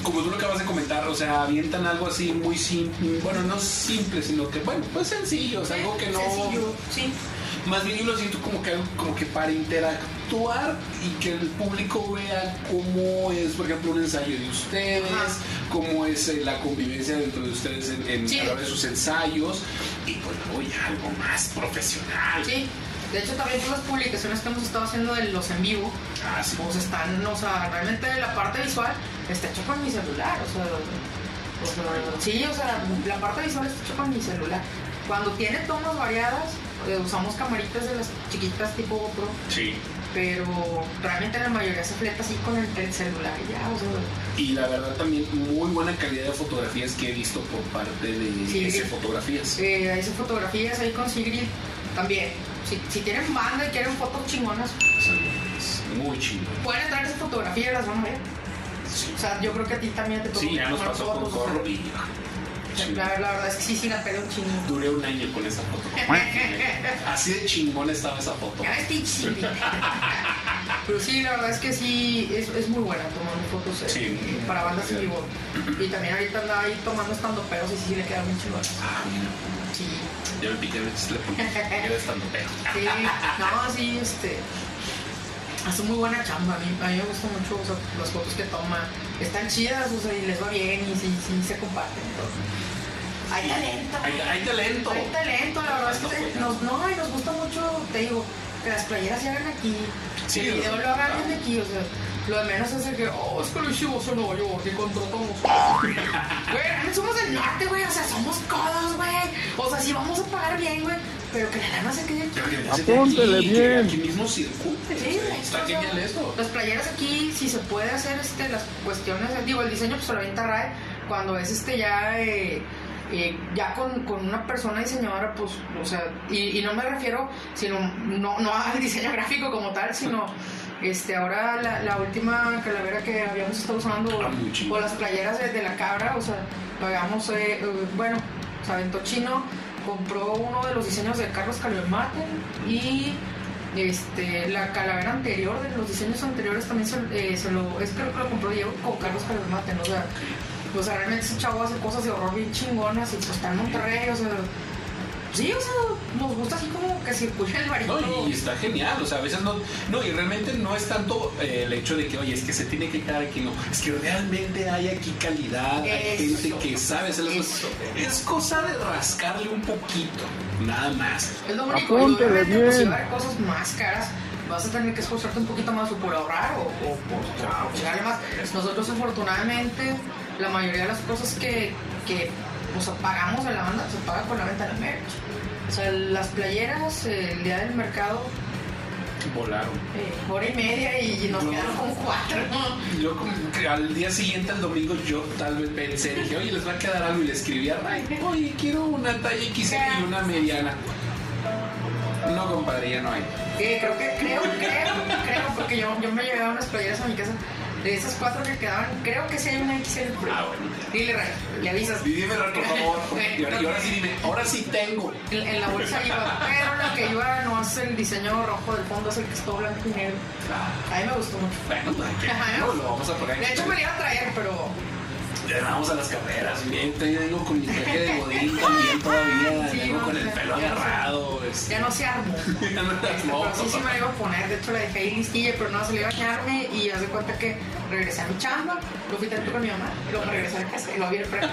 como tú lo acabas de comentar, o sea, avientan algo así muy simple, bueno, no simple, sino que, bueno, pues sencillo, o sea, algo que no... Sencillo, sí. Más bien yo lo siento como que, como que para interactuar y que el público vea cómo es, por ejemplo, un ensayo de ustedes, Ajá. cómo es eh, la convivencia dentro de ustedes en, en Sí. a través de sus ensayos y pues luego ya algo más profesional. Sí, de hecho también todas las publicaciones que hemos estado haciendo de los en vivo, Ah, sí. pues están, o sea, realmente la parte visual está hecha con mi celular, o sea, o sea, sí, o sea, la parte visual está hecha con mi celular. Cuando tiene tomas variadas, usamos camaritas de las chiquitas tipo GoPro, Sí. pero realmente la mayoría se fleta así con el, el celular y ya, o sea, Y la verdad también muy buena calidad de fotografías que he visto por parte de Sí. ese fotografías. eh, fotografías ahí con Sigrid también. Si, si tienen banda y quieren fotos chingonas, muy chido. pueden entrar a esa fotografía y las van a ver. Sí. O sea, yo creo que a ti también te tocó Sí, ya nos tomar pasó con fotos, Corro y La, verdad es que sí, sí la pega un chingo. duré un año con esa foto. Así de chingón estaba esa foto. Pero sí, la verdad es que sí, es, es muy buena tomando fotos eh, Sí. para bandas en vivo. Y también ahorita anda ahí tomando estando peros y sí, sí le queda muy chingón. Ah, mira. Sí, Ya me piqué, me le puse. Queda estando pedo. sí, no, sí, este. Hace muy buena chamba, a mí, a mí me gustan mucho o sea, las fotos que toma. Están chidas, o sea, y les va bien y sí, sí se comparten. entonces. Hay talento. Hay, hay talento. Hay talento, la verdad es que nos, no, y nos gusta mucho, te digo, que las playeras se hagan aquí, Sí, que el video lo- hagan bien aquí, o sea, lo de menos es el que, oh, es que lo hicimos en Nueva York y contratamos. Güey, somos del norte, güey, o sea, somos codos, güey. O sea, sí vamos a pagar bien, güey, pero que la lana se quede aquí. Pero que se Apúntele aquí, bien. Aquí mismo circule. Sí, o sea, está o sea, genial esto. Las playeras aquí, si se puede hacer este, las cuestiones, digo, el diseño pues se lo avienta RAE, cuando es este ya, eh, eh, ya con, con una persona diseñadora, pues, o sea, y, y no me refiero, sino, no, no al diseño gráfico como tal, sino, este, ahora la, la última calavera que habíamos estado usando, Ah, muy chingón. o las playeras de, de la cabra, o sea, lo habíamos, eh, eh, bueno, se aventó chino compró uno de los diseños de Carlos Calvemate y este, la calavera anterior, de los diseños anteriores también se, eh, lo, es creo que lo compró Diego con Carlos Calvemate, ¿no? O sea, o realmente ese chavo hace cosas de horror bien chingonas y pues está en Monterrey, o sea, sí, o sea, nos gusta así como que circula el varito. No, y está genial, o sea, a veces no, no, y realmente no es tanto eh, el hecho de que, oye, es que se tiene que quedar aquí, no, es que realmente hay aquí calidad, hay Eso, gente que sabe hacer las eso. cosas. Es cosa de rascarle un poquito, nada más. Es lo único, obviamente pues si va a haber cosas más caras, vas a tener que esforzarte un poquito más o por ahorrar o, o por, por chingarle más. Nosotros afortunadamente, la mayoría de las cosas que, que o sea, pagamos en la banda se paga con la venta de merch. O sea, las playeras, el día del mercado, Volaron. eh, hora y media y nos No. quedaron como cuatro. Yo como que al día siguiente, el domingo, yo tal vez pensé, dije, oye, les va a quedar algo y le escribí a Ray, oye, quiero una talla XL y una mediana. No, compadre, ya no hay. Eh, creo que, creo, creo, creo, porque yo, yo me llevaba unas playeras a mi casa. De esas cuatro que quedaban, creo que sí hay una XL. pero- Ah, bueno. Dile, Ray, le avisas. Dime, Ray, por favor. Y ahora, y ahora sí dime, ahora sí tengo. En, en la bolsa iba, pero lo que iba no es el diseño rojo del fondo, es el que es todo blanco y negro. A mí me gustó mucho. Bueno, pues. No, lo vamos a poner. De hecho, me lo iba a traer, pero Ya vamos a las carreras. Bien, todavía vengo con mi traje de godín también todavía. Sí, vengo no, con el pelo agarrado. este. ya no se armó. Ya no Este, pero sí, sí me lo iba a poner. De hecho, la dejé ahí listilla, pero no, se le iba a bañarme y haz de cuenta que regresé a mi chamba, lo fui tanto con mi mamá, y luego regresé a la casa y lo vi el premio.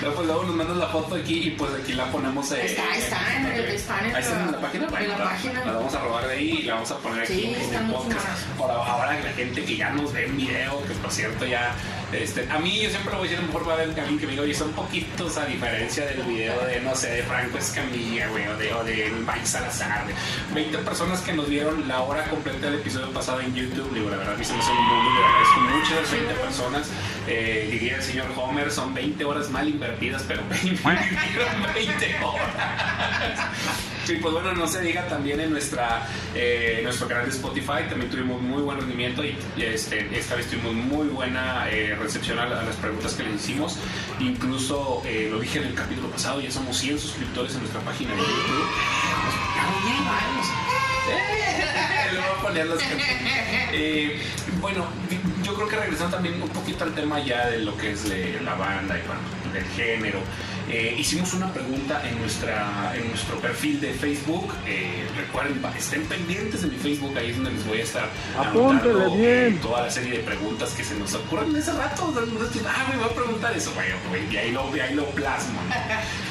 Luego, pues, luego nos mandas la foto aquí y pues aquí la ponemos. eh, Está, está en- está en Ahí está en la página. en la página. La vamos a robar de ahí y la vamos a poner aquí Sí, en el muy podcast. chingona. Ahora, la gente que ya nos ve en video, que por cierto ya. Este, a mí yo siempre lo voy a decir, a lo mejor va a haber alguien que me diga, oye, son poquitos a diferencia del video de, no sé, de Franco Escamilla, güey, o de, o de Mike Salazar. de 20 personas que nos vieron la hora completa del episodio pasado en YouTube. Digo, la verdad, a mí se me un mundo, le agradezco mucho a las 20 personas. Eh, diría el señor Homer, son 20 horas mal invertidas, pero 20, 20 horas. Sí, pues bueno, no se diga también en nuestra eh, nuestro canal de Spotify, también tuvimos muy buen rendimiento y este, esta vez tuvimos muy buena eh, recepción a, la- a las preguntas que les hicimos. Incluso lo dije en el capítulo pasado, ya somos 100 suscriptores en nuestra página de YouTube. Eh, bueno, yo creo que regresando también un poquito al tema ya de lo que es la banda y bueno, del género. Eh, hicimos una pregunta en, nuestra, en nuestro perfil de Facebook. Eh, recuerden, estén pendientes de mi Facebook, ahí es donde les voy a estar anotando, bien. eh, toda la serie de preguntas que se nos ocurren ese rato. Ah, me voy a preguntar eso, bueno, güey, y ahí lo, y ahí lo plasmo.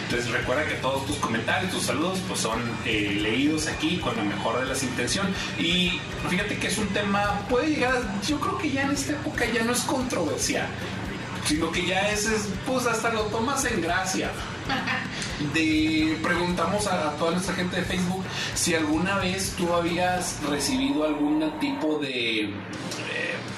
Entonces recuerda que todos tus comentarios, tus saludos, pues son eh, leídos aquí con la mejor de las intenciones. Y fíjate que es un tema, puede llegar, a- yo creo que ya en esta época ya no es controversial, sino que ya es, es, pues hasta lo tomas en gracia. De, preguntamos a, a toda nuestra gente de Facebook si alguna vez tú habías recibido algún tipo de eh,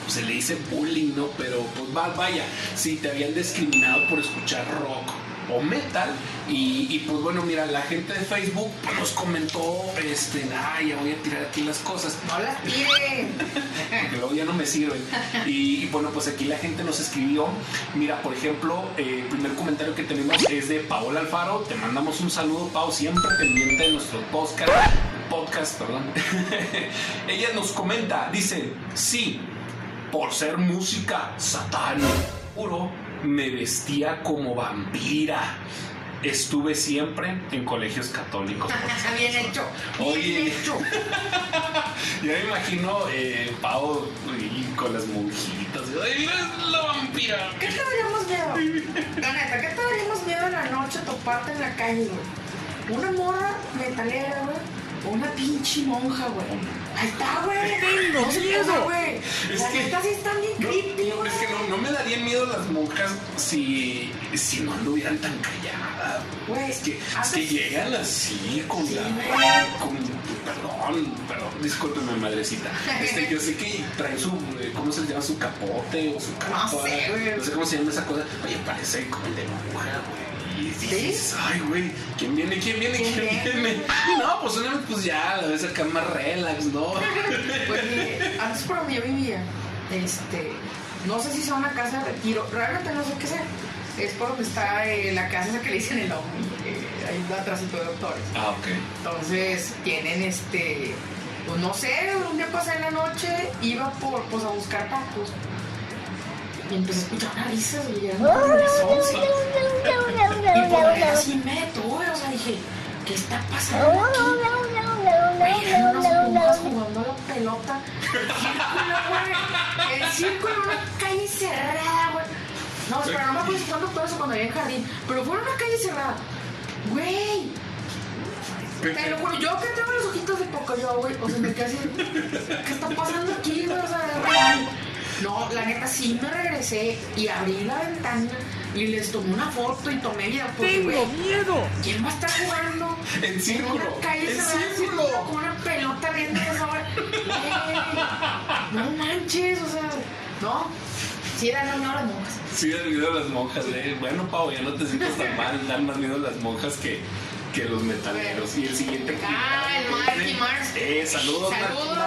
se le dice bullying, ¿no? Pero pues va- vaya, si te habían discriminado por escuchar rock o metal y, y, pues bueno, mira, la gente de Facebook pues, nos comentó, este, ay, ya voy a tirar aquí las cosas, No las tire. porque luego ya no me sirven. Y, y, bueno, pues aquí la gente nos escribió. Mira, por ejemplo, eh, el primer comentario que tenemos es de Paola Alfaro. Te mandamos un saludo, Pau, siempre pendiente de nuestro podcast. Podcast, perdón. Ella nos comenta, dice, sí, por ser música satánica, puro, me vestía como vampira. Estuve siempre en colegios católicos. Bien hecho. Bien Oye. hecho. Ya me imagino eh, Pau y con las monjitas. ¡Ay, mira la vampira! ¿Qué te daríamos miedo? La neta, ¿qué te daríamos miedo en la noche toparte en la calle, güey? Una morra metalera, güey. Una pinche monja, güey. Ahí está, güey. tengo No miedo. güey. Es que- neta sí están bien No, creepy, no, güey. es que no, no me darían miedo las monjas si, si no anduvieran tan calladas. Güey, Es que, es que llegan así con Sí, la. güey. Con, perdón, perdón, discúlpeme, madrecita. Este, yo sé que traen su. eh, ¿Cómo se le llama? Su capote o su capa. sé, güey. No sé cómo se llama esa cosa. Oye, parece como el de monja, güey. Y dices, ay, güey, ¿quién viene? ¿Quién viene? ¿Quién ¿Quién viene? Y no, pues una vez, pues ya, la ves acá más relax, ¿no? Pues mire, antes por donde yo vivía, este, no sé si sea una casa de retiro, realmente no sé qué sea. es por donde está eh, la casa esa que le dicen el OVNI, eh, ahí atrás de doctores. Ah, ok. Entonces tienen este, pues no sé, un día pasé en la noche, iba por, pues a buscar tacos. Y empecé a escuchar una risa y eran como las 11. Y por ahí así me detuve, o sea, dije, ¿qué está pasando aquí? Güey, eran unas jugando a la pelota. Círculo, güey. El círculo en una calle cerrada, güey. No, espera, no me acuerdo si todo eso cuando había en jardín. Pero fue en una calle cerrada. Güey. Te lo juro, yo que tengo los ojitos de poco yo, güey. O sea, me quedé así. ¿Qué está pasando aquí, güey? O sea, real. No, la neta sí me regresé y abrí la ventana y les tomé una foto y tomé video. Porque, güey, miedo! ¿quién va a estar jugando? En círculo, En una calle en círculo. círculo, con una pelota güey. No manches, o sea, no. Sí, eran miedo las monjas. Sí, dan miedo a las monjas, eh. Bueno, Pau, ya no te sientas tan mal. Dan más miedo a las monjas que, que los metaleros. Y el siguiente. Ah, el Marky Mars. Eh, saludos, Saludos.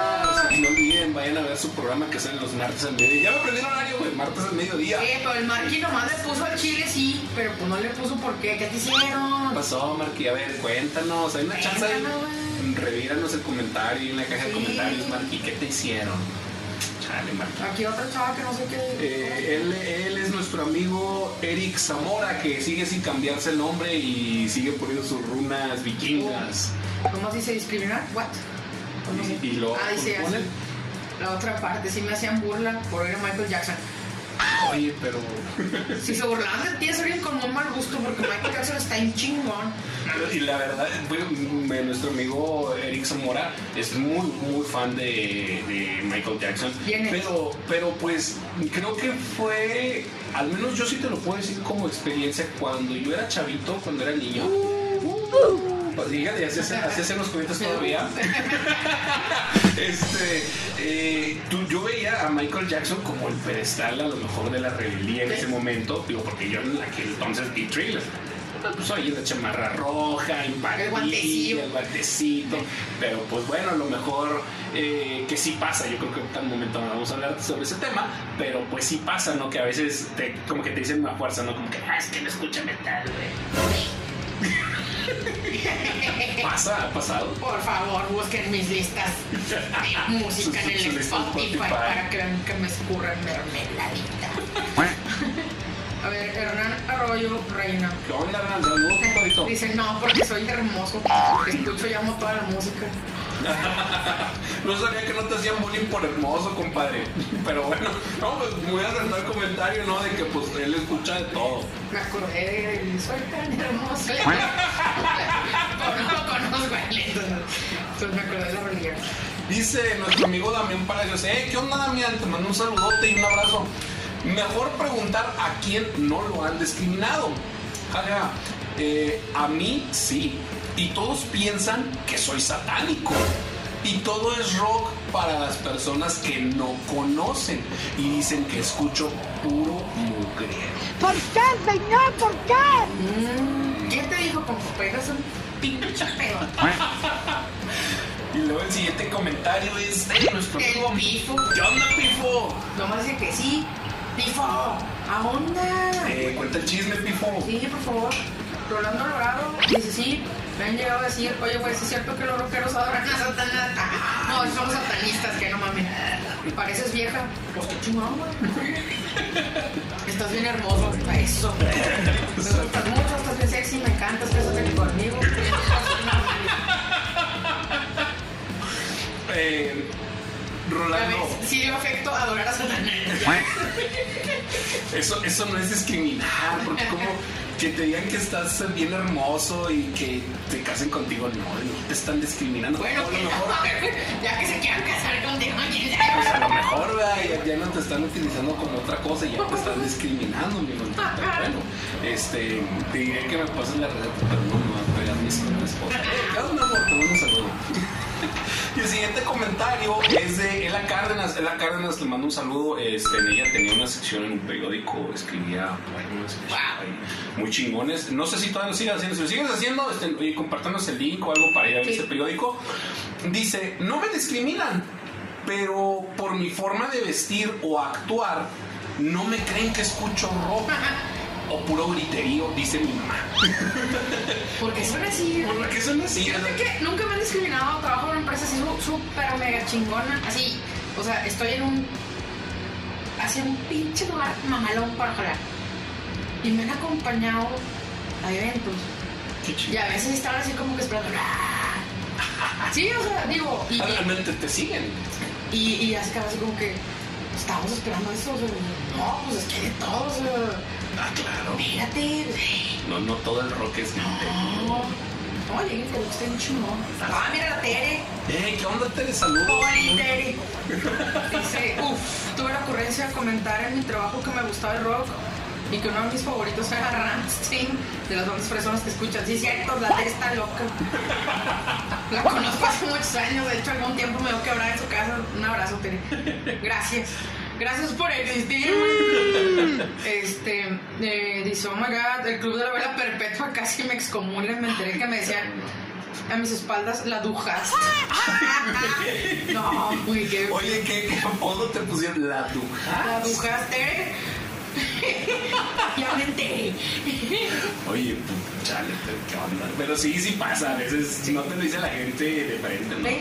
No olviden, vayan a ver su programa que sale los martes al mediodía. Ya me aprendí el horario, güey. Martes al mediodía. Eh, pero el Marky nomás le puso al chile, sí, pero pues no le puso por qué. ¿Qué te hicieron? ¿Qué pasó, Marky? A ver, cuéntanos. Hay una chance güey. Revíranos el comentario en la caja de Sí. comentarios, Marky. ¿Qué te hicieron? Aquí otra chava que no sé qué. Eh, él, él es nuestro amigo Eric Zamora, que sigue sin cambiarse el nombre y sigue poniendo sus runas vikingas. ¿Cómo dice discriminar? ¿What? ¿Cómo Y, se- y lo Ah. La otra parte, sí me hacían burla por oír a Michael Jackson. Oye, pero. Si se burlaban de ti, es alguien con un mal gusto porque Michael Jackson está en chingón. Y la verdad, bueno, me- nuestro amigo Eric Zamora es muy, muy fan de, de Michael Jackson. Bien. Pero, pero pues creo que fue, al menos yo sí te lo puedo decir como experiencia, cuando yo era chavito, cuando era niño. Pues fíjate, así hacen así hacen los cuentos todavía. este, eh, tú- yo veía a Michael Jackson como el pedestal a lo mejor de la rebeldía en ese momento, digo, porque yo en aquel entonces vi thriller. Pues oye, la chamarra roja, El el guantecito. Pero pues bueno, a lo mejor eh, que sí pasa. Yo creo que en tal momento no vamos a hablar sobre ese tema. Pero pues sí pasa, ¿no? Que a veces te, como que te dicen una fuerza, ¿no? Como que, ah, es que no escucha metal, güey. Pasa, ha pasado. Por favor, busquen mis listas de música en el Spotify para que vean que me escurren mermeladita. A ver, Hernán Arroyo Reina. ¿Qué onda, Hernán? Saludos, compadrito. Dice, no, porque soy hermoso. Escucho y amo toda la música. No sabía que no te hacían bullying por hermoso, compadre. Pero bueno, no, pues muy acertado el comentario, ¿no? De que pues él escucha de todo. Me acordé de soy tan hermoso. no conozco a él, entonces, entonces me acordé de la religión. Dice nuestro amigo Damián Palacios, eh, ¿qué onda Damián? Te mando un saludote y un abrazo. Mejor preguntar a quién no lo han discriminado. Jaja, eh, a mí sí. Y todos piensan que soy satánico. Y todo es rock para las personas que no conocen. Y dicen que escucho puro mugriero. ¿Por qué, señor? ¿Por qué? Mm, ¿Quién te dijo con pegas un pinche pedo? Y luego el siguiente comentario es de nuestro amigo El pifo. ¿Qué onda, Pifo? Nomás dice que sí. Pifo, ¿a onda? Eh, cuenta el chisme, Pifo. Sí, por favor. Rolando Lorado dice sí. Me han llegado a decir, oye, güey, ¿sí ¿es cierto que los rockeros adoran a Satanás? No, somos satanistas, que no mames. Pareces vieja. Pues qué chingón, güey. Estás bien hermoso. Eso. Me gustas mucho, estás bien sexy, me encantas, cásate conmigo. Eh, Rolando, sí dio afecto adorar a Satanás. eso, eso no es discriminar, porque como que te digan que estás bien hermoso y que te casen contigo, no, no te están discriminando. Bueno, a lo mejor, ya que se quieran casar contigo, pues, a lo mejor ya, ya no te están utilizando como otra cosa, ya te están discriminando. Pero bueno, este, te diré que me pases la red, pero no a pegar mis esposa. ¿Qué onda, amor? Te un saludo. Y el siguiente comentario es de Ela Cárdenas. Ela Cárdenas le mando un saludo. Este, en ella tenía una sección en un periódico, escribía poemas ahí muy chingones. No sé si todavía lo sigues haciendo. Si lo sigues haciendo, este, compártanos el link o algo para ir a ver Sí. ese periódico. Dice: No me discriminan, pero por mi forma de vestir o actuar, no me creen que escucho rock. o puro griterío, dice mi mamá. Porque son así. ¿Por qué son así? Fíjate que nunca me han discriminado, trabajo en una empresa así súper mega chingona, así, o sea, estoy en un, hacia un pinche lugar mamalón para jalar. Y me han acompañado a eventos. Y a veces estaban así como que esperando. "Ah". Sí, o sea, digo, y, Ah, Realmente te siguen. y, y así así como que estábamos esperando eso, o sea, no, pues es que de todo, o sea, Ah, claro. mírate. No, no todo el rock es No, no, lleguen que usted un chingón. Ah, mira la Tere. Eh, ¿qué onda? Te saludo. Hola, Tere. Dice, uff, tuve la ocurrencia de comentar en mi trabajo que me gustaba el rock y que uno de mis favoritos era Rammstein, de las bandas personas que escuchan. Sí, cierto, la Tere está loca. La conozco hace muchos años, de hecho, algún tiempo me dio quebrar en su casa. Un abrazo, Tere. Gracias. Gracias por existir. Este, eh, dice, oh my god, el club de la vela perpetua casi me excomulgan. Me enteré que me decían a mis espaldas la dujas. no, muy que. Oye, ¿qué, qué apodo te pusieron? La Duja. La dujaste. ya me enteré. Oye, pues, chale, pero ¿qué onda? Pero sí, sí pasa. A veces no te lo dice la gente de frente, ¿no? Sí.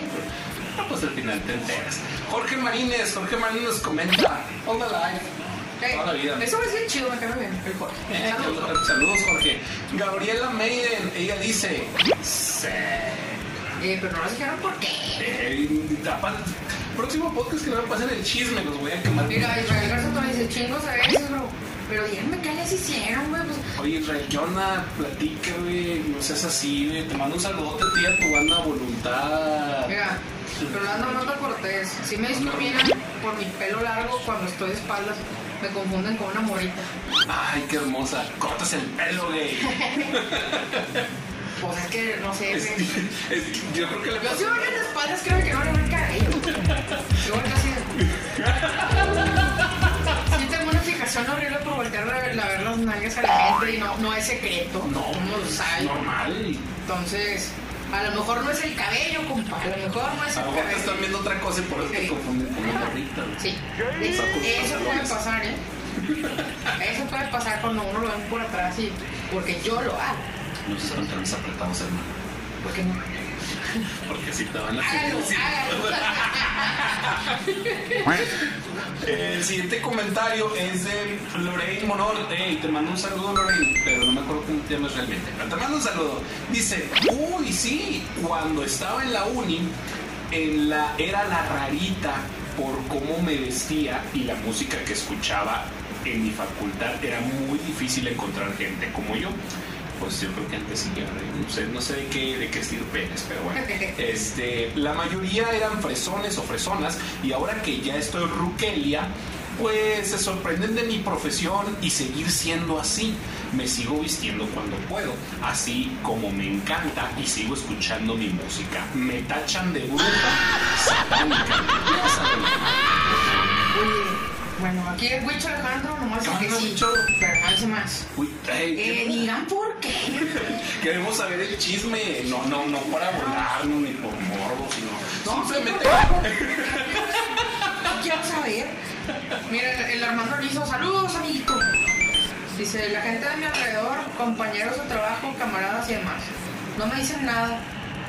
Ah, pues al final te enteras. Jorge Marínez, Jorge Marínez comenta. Toda la vida. Eso es bien chido, me cae bien. El Jorge. Eh, Saludos. Saludos, Jorge. Gabriela Maiden, ella dice. Sí. Eh, pero no nos dijeron por qué. Eh, próximo podcast que me pasen el chisme, los voy a quemar. Mira, Israel Garza todavía dice chingos a veces, bro. Pero díganme qué les hicieron, güey. Pues, Oye, Israel, ¿qué onda? Platica, güey. No seas así, güey. Te mando un saludote a ti y a tu banda voluntad. mira, Rolando Mata Cortés. Si me discriminan por mi pelo largo cuando estoy de espaldas, me confunden con una morita. Ay, qué hermosa. Cortas el pelo, güey. Pues es que, no sé, Es- es yo creo que le Yo si voy en espaldas, creo que no le va el cabello. Yo voy casi. Sí tengo una fijación horrible por voltear a ver, a ver las nalgas a la gente y no, no es secreto. No, Uno lo sabe. normal. Entonces, a lo mejor no es el cabello, compa. A lo mejor no es A el lo mejor te cabello. están viendo otra cosa y por eso te confunden con una morrita. güey. Sí. Eso, eso puede pasar, ¿eh? Eso puede pasar cuando uno lo ven por atrás y porque yo lo hago. No sé cuánto nos apretamos, hermano. ¿Por qué no? Porque si te van a. El siguiente comentario es de Lorraine Monor. Hey, te mando un saludo, Lorraine, pero no me acuerdo cómo te llamas realmente. Pero te mando un saludo. Dice, uy, sí, cuando estaba en la uni, en la, era la rarita por cómo me vestía y la música que escuchaba en mi facultad. Era muy difícil encontrar gente como yo. Pues yo creo que antes sí, ya, no sé, no sé de qué, de qué estirpe eres, pero bueno. Este, la mayoría eran fresones o fresonas y ahora que ya estoy ruquelia, pues se sorprenden de mi profesión y seguir siendo así. Me sigo vistiendo cuando puedo, así como me encanta y sigo escuchando mi música. Me tachan de bruja satánica. Ya saben. Bueno, aquí el Wicho Alejandro nomás ¿Qué dice que sí, pero no dice más. Uy, Eh, ¿qué- digan por qué. Queremos saber el chisme, no, no, no para volarnos ni por morbo, sino No, simplemente. No quiero saber. Mira, el, el Armando Rizo, saludos, amiguito. Dice, la gente de mi alrededor, compañeros de trabajo, camaradas y demás, no me dicen nada,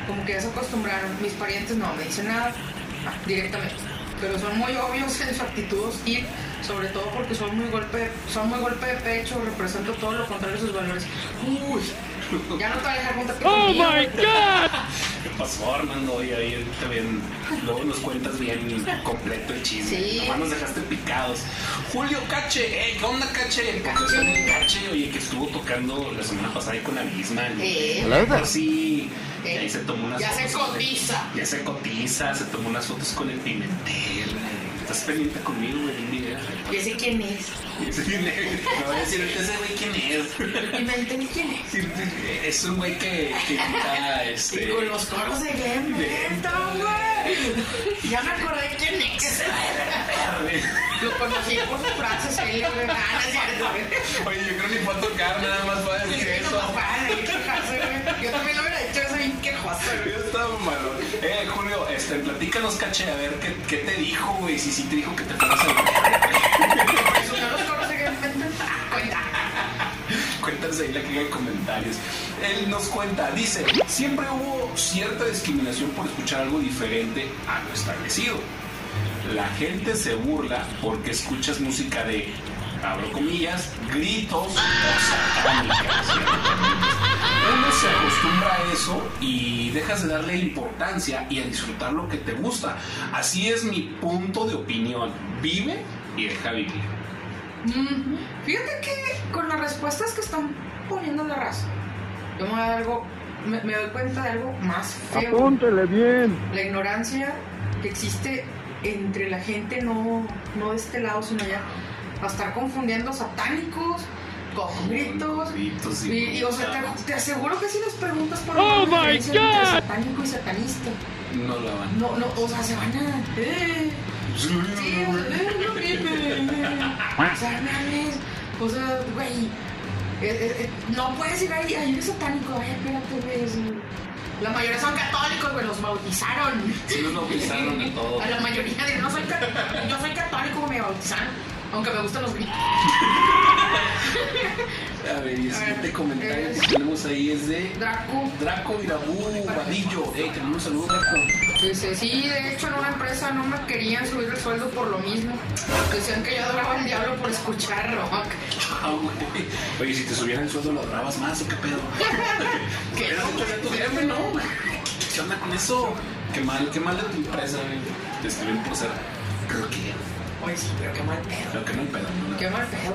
como que ya se acostumbraron. Mis parientes no me dicen nada ah, directamente, pero son muy obvios en su actitud hostil, sobre todo porque son muy golpe, son muy golpe de pecho, represento todo lo contrario de sus valores. Uy, ya no te voy a dejar contacto ¡Oh, my God! ¿Qué pasó, Armando? Oye, ahí ven, luego nos cuentas bien completo el chisme. Sí. Nomás nos dejaste picados. Julio Cache, eh, ¿qué onda, Cache? Cache. Pues, el Cache, oye, que estuvo tocando la semana pasada ahí con Abisma. Eh. Pues sí. Y Eh. ahí se tomó unas Ya se fotos cotiza. ya se cotiza, se tomó unas fotos con el Pimentel. Estás pendiente conmigo, güey, dime. ¿Y ese quién es? Me voy a decir, ese güey quién es. ¿Y me entiendes quién es? Es un güey que, Y este. con los coros de Glenn güey. Ya me acordé quién es. Lo conocí por sus frases célebres. No es. Oye, yo creo que ni a tocar, nada más para decir eso. no. Yo también lo hubiera dicho eso bien quejoso. Yo estaba malo. Eh, Julio, este, platícanos, caché, a ver qué, te dijo, güey. Si sí te dijo que te fueras a Eso no. Ah, cuenta. Cuéntanos ahí la que hay comentarios. Él nos cuenta, dice, siempre hubo cierta discriminación por escuchar algo diferente a lo establecido. La gente se burla porque escuchas música de, abro comillas, gritos o satánicas. Uno se acostumbra a eso y dejas de darle importancia y a disfrutar lo que te gusta. Así es mi punto de opinión. Vive y deja vivir. Mm, Fíjate que con las respuestas que están poniendo la raza, yo me doy, algo, me, me doy cuenta de algo más feo. Apúntele bien. La ignorancia que existe entre la gente, no, no de este lado, sino ya, a estar confundiendo satánicos con gritos. Gritos Y, y, o sea, te, te aseguro que si les preguntas por Oh my God. satánico y satanista, No la van. no, no, o sea, se van a. Eh, sí, eh, no, eh, o sea, mames, o sea, güey, eh, eh, eh, no puedes ir ahí, ay, eres satánico, ay, espérate, güey. La mayoría son católicos, güey, los bautizaron. Sí los bautizaron y todo. A la mayoría de no soy, yo soy católico, me bautizaron. Aunque me gustan los gritos. A ver, y el siguiente comentario eh. que tenemos ahí es de Draco. Draco Virabú Vadillo. Ey, tenemos un saludo, Draco. Dice, sí, de hecho en una empresa no me querían subir el sueldo por lo mismo. Decían que yo adoraba al diablo por escuchar rock. Ah, güey. Oye, si te subieran el sueldo, ¿lo grabas más o qué pedo? ¿Qué? A tu jefe, no, güey. ¿Qué onda con eso? Qué mal, qué mal de tu empresa, güey. Te escriben por ser rockero. Oye, sí, pero qué mal pedo. Pero que no hay pedo, ¿no? Qué mal pedo.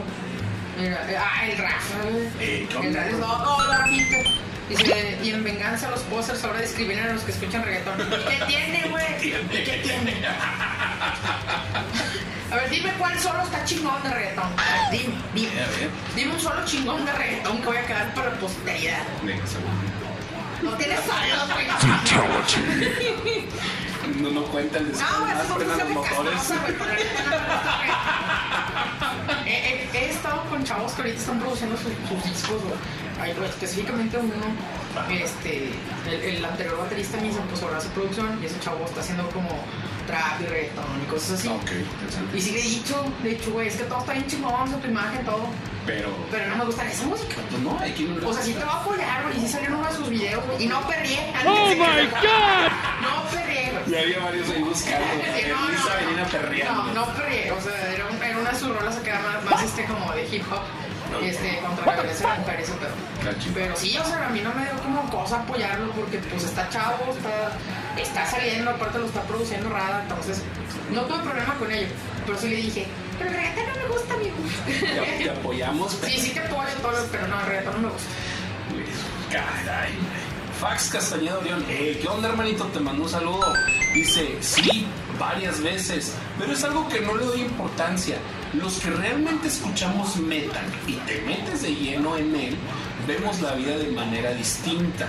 Mira, eh, ah, el Rafa. Eh, ¿qué El? Rafa, no, no, la Rafita. Dice, y en venganza los posers ahora discriminan a los que escuchan reggaetón. ¿Qué tiene, güey? ¿Y ¿Qué tiene? A ver, dime cuál solo está chingón de reggaetón. A ver, dime, dime. A ver, Dime un solo chingón de reggaetón que voy a quedar para posteridad. venga, segundo. No tienes solos, güey. No, no cuenta el No, güey, más eso es frenan los motores. no me gusta, güey. He, he- he estado con chavos que ahorita están produciendo sus, sus discos, güey, específicamente uno, este, el, el anterior baterista me pues ahora hace producción y ese chavo está haciendo como trap y reggaetón y cosas así. Y sí le he dicho, de hecho, güey, es que todo está bien chingón, su tu imagen, todo. Pero, Pero no me gusta esa música. pues no, hay quien no O sea, sí te va a apoyar, güey, y sí salió en uno de sus videos, güey. Y no perrié. Oh my God. No perrié, Ya había varios ahí buscando. Sí, no, Lisa no, venía no. perreando. No, no perreé, o sea, era, un- era una de sus rolas que era más, más este como de hip hop. Este, contra la violencia de la mujer y. Pero sí, o sea, a mí no me dio como cosa apoyarlo porque pues está chavo, está, está saliendo, aparte lo está produciendo Rada, entonces no tuve problema con ello. Pero sí le dije, pero el reggaetón no me gusta, amigo. Te, te apoyamos, Sí, sí te apoyo todo, pero no, el reggaetón no me gusta. Caray, güey. Fax Castañeda Orión. Eh, ¿qué onda, hermanito? Te mando un saludo. Dice, sí, varias veces, pero es algo que no le doy importancia. Los que realmente escuchamos metal y te metes de lleno en él, vemos la vida de manera distinta.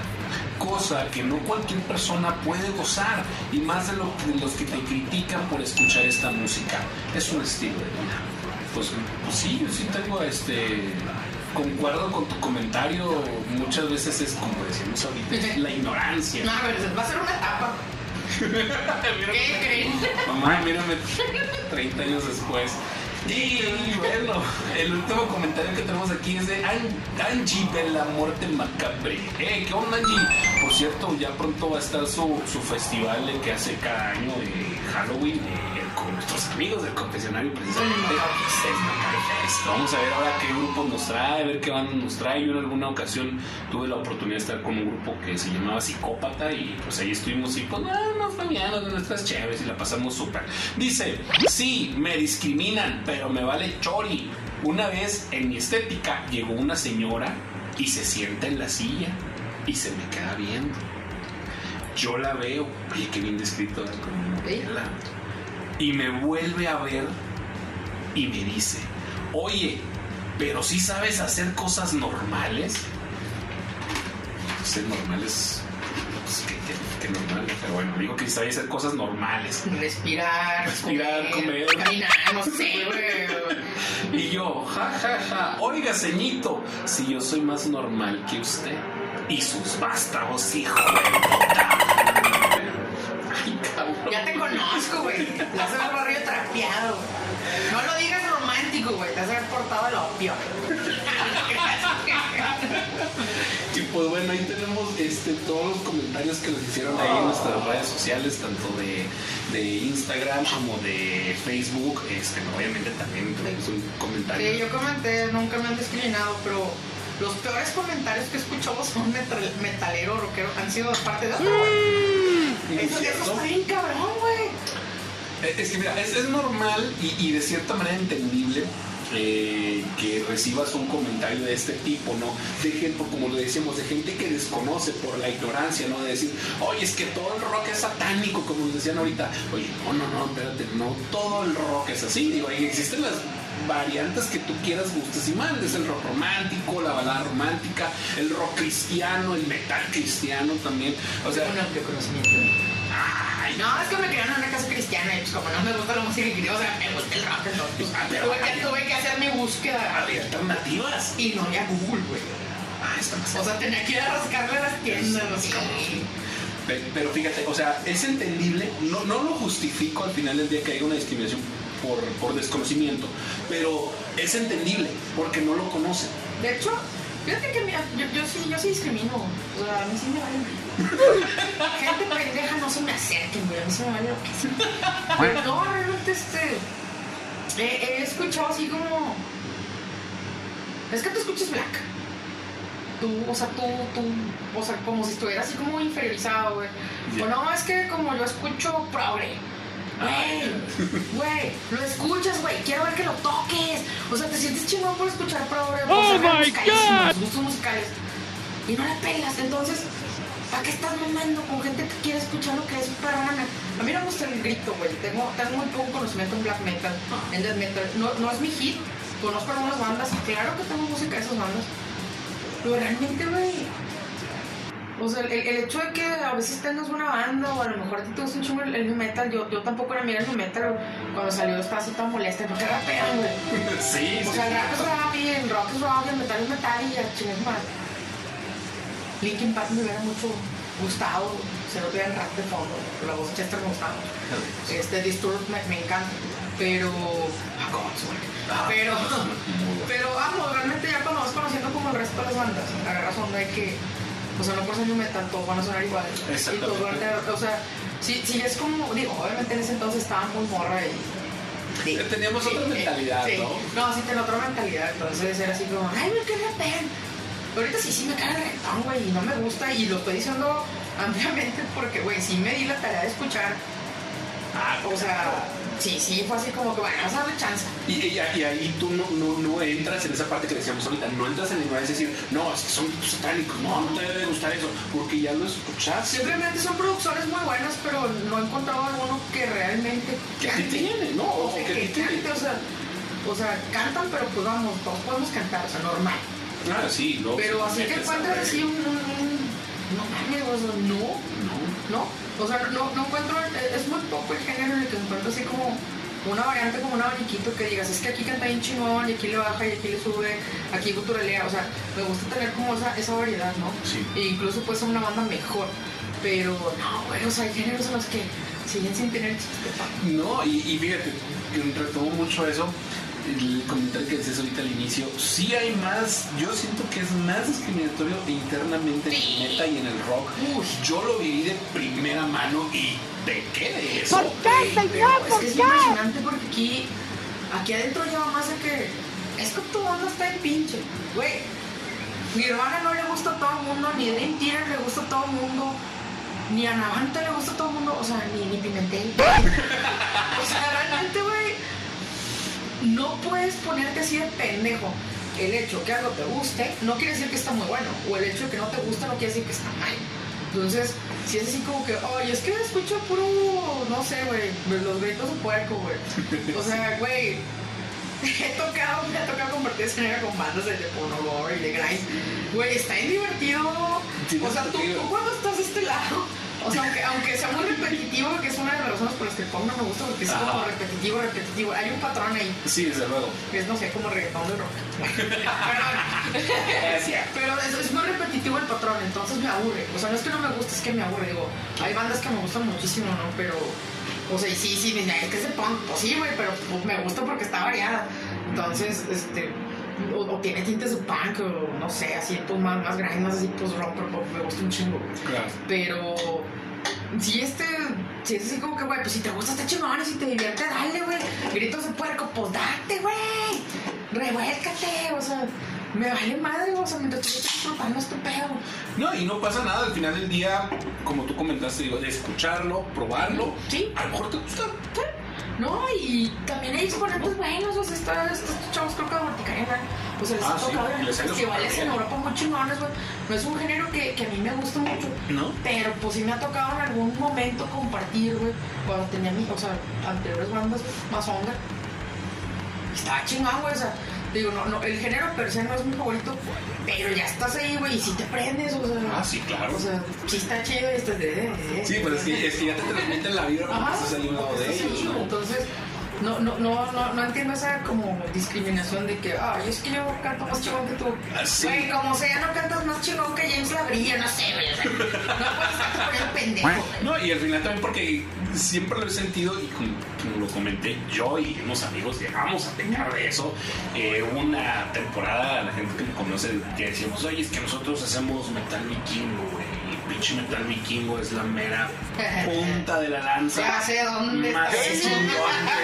Cosa que no cualquier persona puede gozar, y más de, lo de los que te critican por escuchar esta música. Es un estilo de vida. Pues, pues sí, yo sí tengo este. Concuerdo con tu comentario. Muchas veces es como decíamos ahorita, la ignorancia. No, pero va a ser una etapa. ¿Qué creen? Mamá, mírame 30 años después. Y bueno, el último comentario que tenemos aquí es de An- Angie de la muerte macabre. Eh, ¿qué onda Angie? Por cierto, ya pronto va a estar su, su festival que hace cada año de Halloween con nuestros amigos del confesionario precisamente. Vamos a ver ahora qué grupos nos trae, a ver qué bandas nos trae. Yo en alguna ocasión tuve la oportunidad de estar con un grupo que se llamaba Psicópata y pues ahí estuvimos y pues no, nos fue bien, nuestras chéveres y la pasamos súper. Dice, sí, me discriminan, pero me vale chori. Una vez en mi estética llegó una señora y se sienta en la silla y se me queda viendo. Yo la veo, oye, qué bien descrito, novela. Y me vuelve a ver y me dice, oye, pero si sabes hacer cosas normales. Ser normales, pues qué, qué- qué normal, pero bueno, digo que sabes hacer cosas normales. Respirar, Respirar, comer. caminar, no sé, güey. Y yo, ja, ja, ja, oiga, ceñito, si yo soy más normal que usted. Y sus vástagos, hijo de puta. Ay, cabrón. Ya te conozco, güey. Te vas a ver barrio trapeado. No lo digas romántico, güey. Te vas a ver portado al opio. este, todos los comentarios que nos hicieron ahí en nuestras redes sociales, tanto de, de Instagram como de Facebook. Este, obviamente también tuvimos un comentario. Sí, yo comenté, nunca me han discriminado, pero los peores comentarios que he escuchado son metal, metalero, rockero, han sido de parte de otro, güey. Eso, está bien cabrón, güey. Eh, Es que mira, es, es normal y, y de cierta manera entendible que recibas un comentario de este tipo, ¿no? De gente, como lo decíamos, de gente que desconoce por la ignorancia, ¿no? De decir, oye, es que todo el rock es satánico, como nos decían ahorita. Oye, no, no, no, espérate, no todo el rock es así. Digo, y existen las variantes que tú quieras, gustes y mandes. El rock romántico, la balada romántica, el rock cristiano, el metal cristiano también. O sea, Un amplio conocimiento. Ay, No, es que me criaron en una casa cristiana y pues como no me gusta la música cristiana, o sea, me gusta el rock, entonces Ah, pero- tuve, que, tuve que hacer mi búsqueda había alternativas. y no había Google, güey. Ah, O sea, tenía que ir a rascarle las tiendas, así como... Pero fíjate, o sea, es entendible, no, no lo justifico al final del día que haya una discriminación por, por desconocimiento, pero es entendible porque no lo conocen. De hecho, fíjate que mira, yo, yo sí, yo sí discrimino. O sea, a mí sí me vale. Gente pendeja no se me acerquen, güey. A mí sí me vale lo que sea. No, realmente este. He, he escuchado así como. Es que tú escuchas black. Tú, o sea, tú, tú, o sea, como si estuvieras así como inferiorizado, güey. O no, es que como yo escucho progre. Güey, güey, lo escuchas, güey, quiero ver que lo toques. O sea, te sientes chingón por escuchar progre. por Oh my God. gustos musicales. Y no la pelas, entonces, ¿para qué estás mamando con gente que quiere escuchar lo que es perrona? A mí no me gusta el grito, güey. Tengo, tengo muy poco conocimiento en black metal, en death metal. No, no es mi hit. Conozco algunas bandas, claro que tengo música de esas bandas. Pero realmente, güey. O sea, el, el hecho de que a veces tengas una banda o a lo mejor a ti te gusta un chingo el, el metal, yo, yo tampoco era mirar el metal cuando salió estaba así tan molesta porque rapean, güey. sí, O sea, el rap es rap y el rock es rock y el metal es metal y ya chingas más. Linkin Park me hubiera mucho gustado, se lo en rap de fondo, la voz de Chester me gustaba. Este Disturbed me, me encanta, pero... Ah, Godsmack. Pero, pero vamos, realmente ya cuando vas conociendo como el resto de las bandas, agarras onda de que, o sea, no por ser metal, todos van a sonar iguales. Y todos van a tener, o sea, sí, sí es como, digo, obviamente en ese entonces estaba muy morra y... sí, Teníamos otra sí, mentalidad. ¿no? No, sí tenía otra mentalidad, entonces era así como, ay, me qué rapean. Pero ahorita sí, sí me cae el reggaetón, güey, y no me gusta, y lo estoy diciendo ampliamente porque, güey, sí me di la tarea de escuchar, Ah, o sea, sí, sí, fue así como que, bueno, vamos a darle chance. Y, y- y ahí tú no, no, no entras en esa parte que decíamos ahorita, no entras en ignorancia de decir, no, es que son satánicos, no, no te debe gustar eso, porque ya lo escuchaste. Simplemente son producciones muy buenas, pero no he encontrado alguno que realmente Que tiene, ¿no? O sea, Que cante, o sea, o sea, cantan, pero pues vamos, todos podemos cantar, o sea, normal. Ah, sí, no. Pero así que encuentras así un, un, un- no mames, no, No. No, o sea, no, no encuentro, es muy poco el género en el que encuentro así como una variante como un abaniquito que digas, es que aquí canta bien chingón, y aquí le baja, y aquí le sube, aquí guturalea, o sea, me gusta tener como esa, esa variedad, ¿no? Sí. E incluso puede ser una banda mejor, pero no, güey, o sea, hay géneros en los que siguen sin tener chiste. No, y, y fíjate, retomo mucho eso, el comentario que decías ahorita al inicio, sí hay más, yo siento que es más discriminatorio internamente en el meta y en el rock. Uy. Yo lo viví de primera mano y de qué de eso. ¿Por qué, señor? es ¿Por que es qué? impresionante porque aquí, aquí adentro lleva más de que es que tu banda está en pinche, güey. Mi hermana no le gusta a todo el mundo, ni Dream Theater le gusta a todo el mundo, ni a Navante le gusta a todo el mundo, o sea, ni, ni Pimentel. o sea, realmente, güey, no puedes ponerte así de pendejo. El hecho que algo te guste no quiere decir que está muy bueno, o el hecho de que no te gusta no quiere decir que está mal. Entonces, si es así como que, oye, es que escucho puro, no sé, güey, los gritos de puerco, güey. O sea, güey, he tocado, me ha tocado compartir escenario con bandas de, Pornogore y de Grind. Güey, está bien divertido. O sea, tú, tú cuando estás de este lado, o sea, aunque, aunque sea muy repetitivo, que es una de las razones por las que el punk no me gusta, porque es como Ajá. repetitivo, repetitivo. Hay un patrón ahí, Sí, desde luego. es, no sé, como reggaetón de rock. Pero es, es muy repetitivo el patrón, entonces me aburre. O sea, no es que no me guste, es que me aburre. Digo, hay bandas que me gustan muchísimo, ¿no? Pero, o sea, y sí, sí, me dicen, "Ay, es que es de punk. Pues sí, güey, pero pues, me gusta porque está variada. Entonces, este, o, o tiene tintes de punk, o no sé, así pues más, más grandes, más así pues romper pop, me gusta un chingo. Claro. Pero si este, si es así como que, güey, pues si te gusta está chingón y si te divierte, dale, güey. Gritos de puerco, pues date, güey. Revuélcate, o sea, me vale madre, o sea, mientras tú disfrutando este pedo. No, y no pasa nada. Al final del día, como tú comentaste, digo, de escucharlo, probarlo. Sí. A lo mejor te gusta. No, y también hay exponentes buenos, o sea, estos chavos creo que de Vorticarena, o sea, les Ah, sí, tocado en festivales en. Europa muy chingones, güey. No es un género que, que a mí me gusta mucho, ¿No? pero pues sí me ha tocado en algún momento compartir, güey, cuando tenía mi, o sea, anteriores bandas más onda. Estaba chingón, güey, o sea, digo, no, no, el género per se no es mi favorito, pero ya estás ahí, güey, y si te prendes, o sea. Ah, sí, claro. O sea, sí está chido y estás de. Sí, pero es que, es que ya te transmiten la vibra porque Ajá, estás de. Entonces, no, no, no, no, no entiendo esa como discriminación de que, ay, es que yo canto más chingón que tú. Ah, sí. Güey, como sea, no cantas más chingón que James Labría, no sé, no puedes estar por el pendejo. No, y al final también porque siempre lo he sentido y como, lo comenté yo y unos amigos llegamos a pecar de eso. Eh, una temporada, la gente que me conoce, que decíamos, oye, es que nosotros hacemos metal vikingo, güey. Y pinche metal vikingo es la mera punta de la lanza. Ya sé dónde Más estás.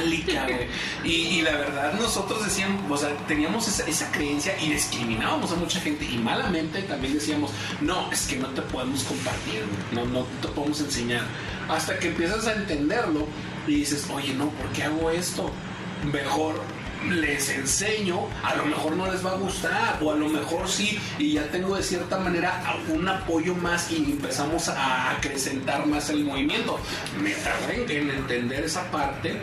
Metallica, güey. Y, y la verdad, nosotros decíamos, o sea, teníamos esa, esa creencia y discriminábamos a mucha gente. Y malamente también decíamos, no, es que no te podemos compartir, no, no te podemos enseñar. Hasta que empiezas a entenderlo y dices, oye, no, ¿por qué hago esto? Mejor les enseño, a lo mejor no les va a gustar, o a lo mejor sí, y ya tengo de cierta manera un apoyo más y empezamos a acrecentar más el movimiento. Me tardé en entender esa parte,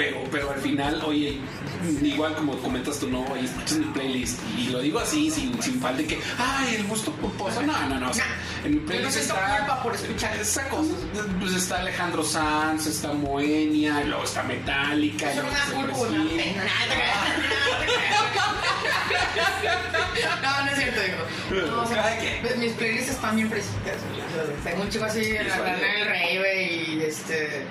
pero, pero al final, oye, igual como comentas tú, no, oye, escuchas mi playlist, y lo digo así, sin, sin falta de que, ay, el gusto culposo, no, no, no, o sea, en mi playlist siento está... culpa por escuchar Esa cosa, pues está Alejandro Sanz, está Moenia, luego está Metallica. Brasil. una pena. No, no es cierto, digo. No, o sea, pues, mis playlists están bien preciosas. Tengo un chico así, la del Rey, güey, y este,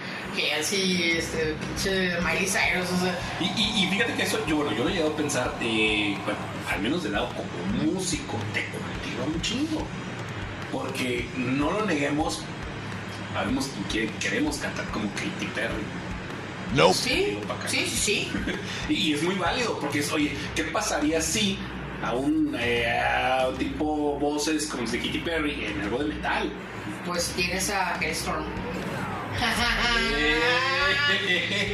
así, este, pinche Miley Cyrus, o sea. Y, y- y fíjate que eso, yo, bueno, yo lo he llegado a pensar, eh, bueno, al menos de lado como músico, te cultiva un chingo. Porque no lo neguemos, sabemos que queremos cantar como Katy Perry. Sí, Digo, pa' acá. sí, sí, sí. Y, y es muy válido, porque es, oye, ¿qué pasaría si a un eh, a tipo voces como de Katy Perry en algo de metal? Pues tienes a Hellstorm.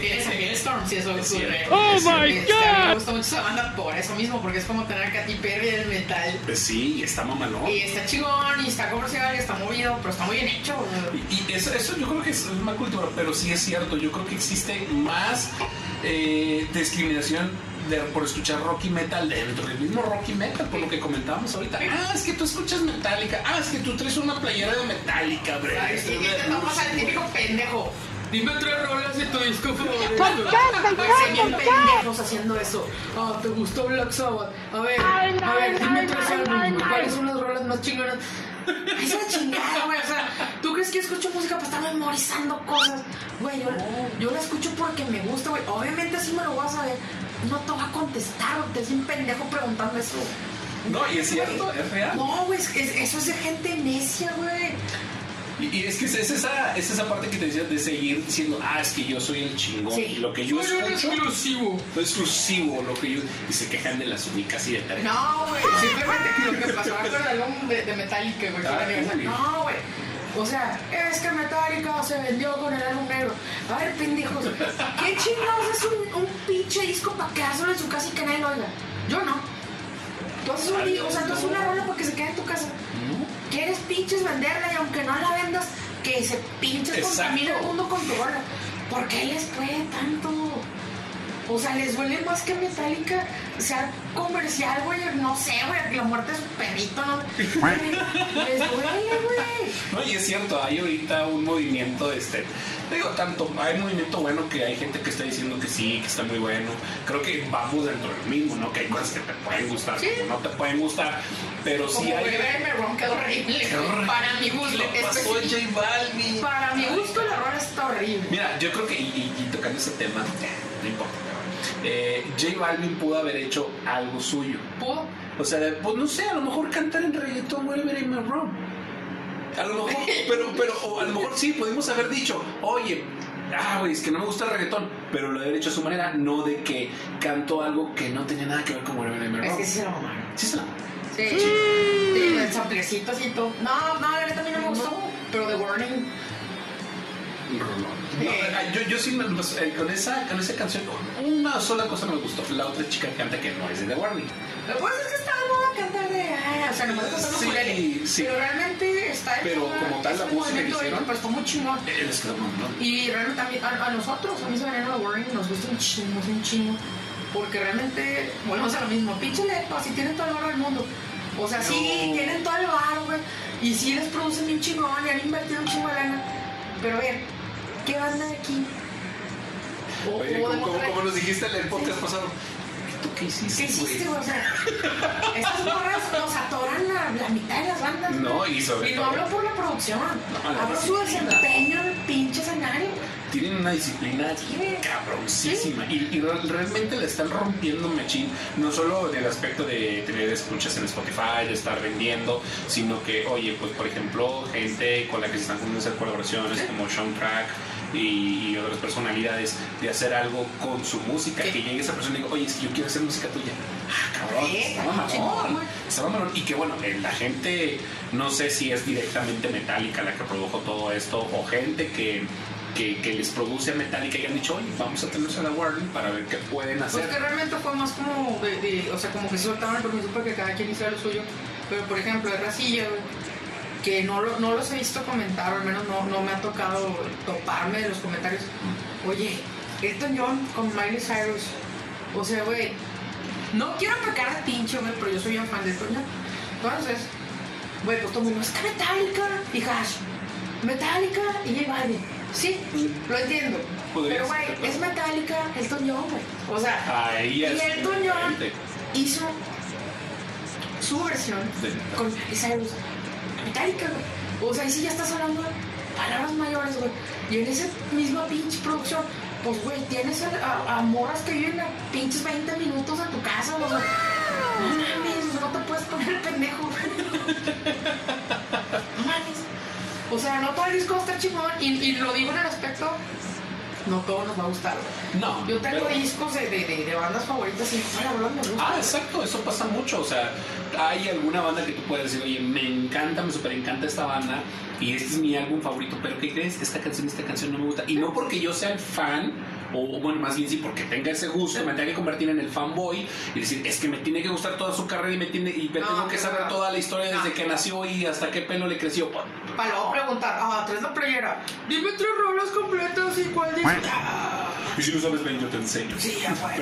Tienes a Hellstorm, si eso Es ocurre. Oh my mí Me God. gusta mucho esa banda por eso mismo, porque es como tener a Katy Perry en el metal. Pues sí, está mamalón. Y está chingón, y está comercial, y está movido, pero está muy bien hecho. Y, y eso, eso yo creo que es una cultura, pero sí es cierto, yo creo que existe más eh, discriminación de- por escuchar rock y metal dentro del mismo rock y metal, por lo que comentábamos ahorita. Ah, es que tú escuchas Metallica, ah, es que tú traes una playera de Metallica, bre. Ay, sí, te tomas al típico pendejo. Dime tres rolas de tu disco favorito. ¿Por qué, pendejos haciendo eso. Ah, ¿te gustó Black Sabbath? A ver, a ver, dime tres álbumes. ¿Cuáles son las rolas más chingonas? Ay, Es una chingada, güey. O sea, ¿tú crees que escucho música para estar memorizando cosas? Güey, yo, yo la escucho porque me gusta, güey. Obviamente así me lo vas a ver. No te voy a contestar. Te es un pendejo preguntando eso. No, y es cierto, es real. No, güey, es- es- eso es de gente necia, güey. Y, y es que es esa, es esa parte que te decía de seguir diciendo, ah, es que yo soy el chingón. Sí. Y lo que yo Soy un escucho exclusivo. es exclusivo, lo que yo. Y se quejan de las únicas y de tal. No, güey, simplemente lo que pasó con el álbum de, de Metallica, güey, Ah. No, güey. O sea, es que Metallica se vendió con el álbum negro. A ver, pendejos, ¿qué chingados es un, un pinche disco para quedárselo en su casa y que nadie lo oiga? Yo no. Tú haces un o sea, tú haces una rola para que se quede en tu casa. ¿Quieres pinches venderla y aunque no la vendas, que se pinches Exacto. contamine el mundo con tu rola? ¿Por qué les puede tanto? O sea, les duele más que Metallica sea comercial, güey. No sé, güey, la muerte de su perrito, ¿no? les duele, güey. No, y es cierto, hay ahorita un movimiento, este, digo, tanto, hay movimiento bueno que hay gente que está diciendo que sí, que está muy bueno. Creo que vamos dentro del mismo, ¿no? Que hay cosas que te pueden gustar, Sí. como no te pueden gustar, pero sí hay... Bebé me ronca horrible. Qué horror. Para mi gusto. Pasó. J Balvin. Para mi gusto, la rola está horrible. Mira, yo creo que, y, y- y tocando ese tema, no importa, eh, J Balvin pudo haber hecho algo suyo. Pudo. O sea, pues no sé, a lo mejor cantar en reggaetón, whatever I'm wrong. A lo mejor, pero, pero, o a lo mejor sí, pudimos haber dicho, oye, ah, güey, es que no me gusta el reggaetón, pero lo haber hecho a su manera, no de que cantó algo que no tenía nada que ver con whatever I'm Es wrong. que sí se lo mamaron. Sí, se la- Sí, sí, el samplecito así todo. No, no, la a mí no me gustó. Pero The Warning, No, yo, yo sí, me- pues, eh, con, esa, con esa canción, una sola cosa me gustó. La otra chica que canta que no es de The Warning. Lo que pasa es que está de moda cantar de. ah, o sea, nomás cantar los Sí, ukulele. sí. Pero realmente está. Pero hecho, como tal, la música que hicieron- Pero está muy chingón. Eh. Y realmente a, mí- a, a nosotros, a mí se me The Warning, nos gusta un chingo, es un chingo. Porque realmente, volvemos a lo mismo. Pinche lepa, si tienen todo el barro del mundo. O sea, sí, No. tienen todo el barro, güey. Y sí les producen bien chingón y han invertido un chingo de lana. Pero ver, ¿qué banda aquí? Oye, como, como, nos dijiste en el podcast pasado, ¿tú qué hiciste? ¿Qué hiciste, güey? O sea, estas morras nos atoran la, la mitad de las bandas. güey. No, y sobre Y no todo- hablo por la producción, No, la hablo su desempeño en el pinche escenario. Tienen una disciplina Sí. cabroncísima y, y re- realmente le están rompiendo machín, no solo en el aspecto de tener escuchas en Spotify, de estar vendiendo, sino que, oye, pues por ejemplo, gente con la que se están poniendo a hacer colaboraciones como Sean Crack y, otras personalidades, de hacer algo con su música, que llegue esa persona y diga, oye, es que yo quiero hacer música tuya. Ah, cabrón, güey. está mamalón. Y que bueno, eh, la gente, no sé si es directamente Metallica la que produjo todo esto, o gente que, que, que les produce a Metallica y han dicho, oye, vamos a tenerse a la Warner para ver qué pueden Pues hacer. que realmente fue más como de, de- o sea, como que se soltaban el permiso para que cada quien hiciera lo suyo. Pero por ejemplo, de Racilla, que no, lo- no los he visto comentar, o al menos no, no me ha tocado toparme de los comentarios. Oye, Elton John con Miley Cyrus. O sea, güey, no quiero pecar a pinche, güey, pero yo soy un fan de John. Entonces, güey, pues todo el mundo, es que Metallica y Hash. Metallica y J Balvin. Sí, lo entiendo. Pero, güey, es Metallica, Elton John, güey. O sea, Ahí y John diferente. hizo su versión con Miley Cyrus. Metallica, güey. O sea, ahí sí ya estás hablando de palabras mayores, güey. Y en esa misma pinche producción, pues, güey, tienes a, a- a morras que viven a pinches 20 minutos a tu casa, o sea, no mames, no te puedes poner pendejo. No mames. O sea, no todo el disco estar chingón, y, y lo digo en el aspecto, no todo nos va a gustar. No, Yo tengo pero- discos de, de, de, bandas favoritas y la verdad me gusta. Ah, exacto, eso pasa mucho. O sea, hay alguna banda que tú puedes decir, oye, me encanta, me super encanta esta banda y este es mi álbum favorito, pero ¿qué crees? Esta canción, esta canción no me gusta. Y no porque yo sea el fan, o bueno, más bien sí, porque tenga ese gusto, me tenga que convertir en el fanboy y decir, es que me tiene que gustar toda su carrera y me, tiene, y me No, tengo que saber no. toda la historia desde No. que nació y hasta qué pelo le creció. Para luego preguntar, ah, traes la playera. Dime tres rolas completas y cuál dice. Ah, Y si no sabes ven, yo te enseño. sí, ya fue.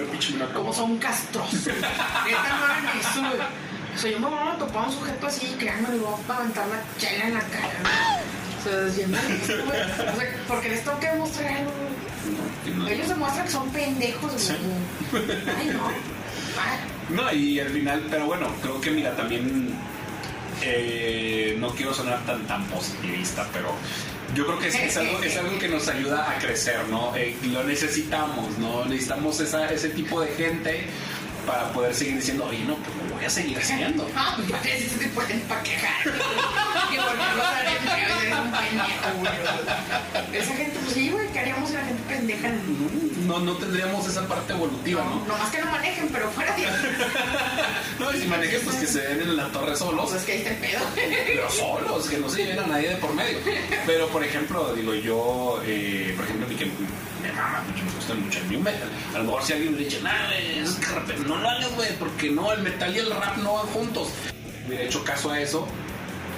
Como son castrosos. Neta, no eso, güey. O sea, yo me voy a topar a un sujeto así, créanme, le voy a aventar la chela en la cara. O sea, desviando esto, güey. O sea, porque les tengo que demostrar algo, Ellos demuestran que son pendejos, güey. Ay, no. Ay, No, y al final, pero bueno, creo que mira, también eh, no quiero sonar tan tan positivista, pero yo creo que es, es algo, es algo que nos ayuda a crecer, ¿no? Eh, lo necesitamos, ¿no? Necesitamos esa, ese tipo de gente para poder seguir diciendo, oye, no, pues lo voy a seguir haciendo. Ah, pues pueden pa' quejar. A un pendejo. Esa gente, pues sí, güey, ¿qué haríamos si la gente pendeja? No, no tendríamos esa parte evolutiva, No, ¿no? nomás que no manejen, pero fuera de No, y si manejes, pues que se den en la torre solos. Pues es que ahí está el pedo. pero solos, que no se lleven a nadie de por medio. Pero, por ejemplo, digo yo, eh, por ejemplo, mí que me mama mucho, me gusta mucho el new metal. A lo mejor si alguien me dice, nah, es que no lo hagas, güey, porque no, el metal y el rap no van juntos. Hubiera hecho caso a eso,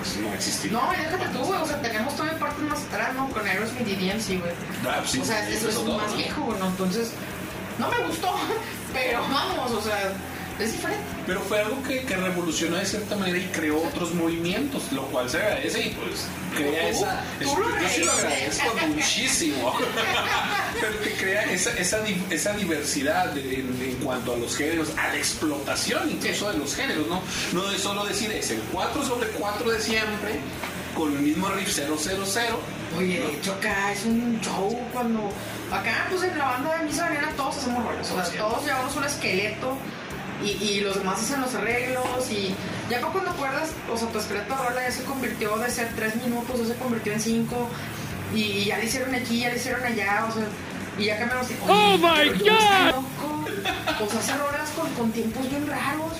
pues no existiría. No, y déjate tú, güey. O sea, tenemos todavía partes más atrás, ¿no? Con Aerosmith y DMC, güey. Ah, sí, O sea, eso es todo, más ¿no? viejo, güey, ¿no? Entonces, no me gustó, pero vamos, o sea, es diferente. Pero fue algo que, que revolucionó de cierta manera y creó otros movimientos, lo cual se agradece y pues crea Tú- esa. tú es- lo yo sí lo agradezco muchísimo. Pero que crea esa, esa, esa diversidad de- en, en cuanto a los géneros, a la explotación incluso de los géneros, ¿no? No de solo decir es el 4 sobre 4 de siempre, con el mismo riff 000, Oye, de hecho acá es un show cuando. Acá, pues en la banda de Misa Venena todos hacemos rolas. O sea, todos llevamos un esqueleto y, y los demás hacen los arreglos. Y ya para cuando acuerdas, o sea, tu de rola ya se convirtió de ser tres minutos, ya se convirtió en cinco. Y, ya le hicieron aquí, ya le hicieron allá, o sea. Y ya cambiamos. de, ¡Oh, "Oye, my God! loco". O sea, hace rolas con, con tiempos bien raros.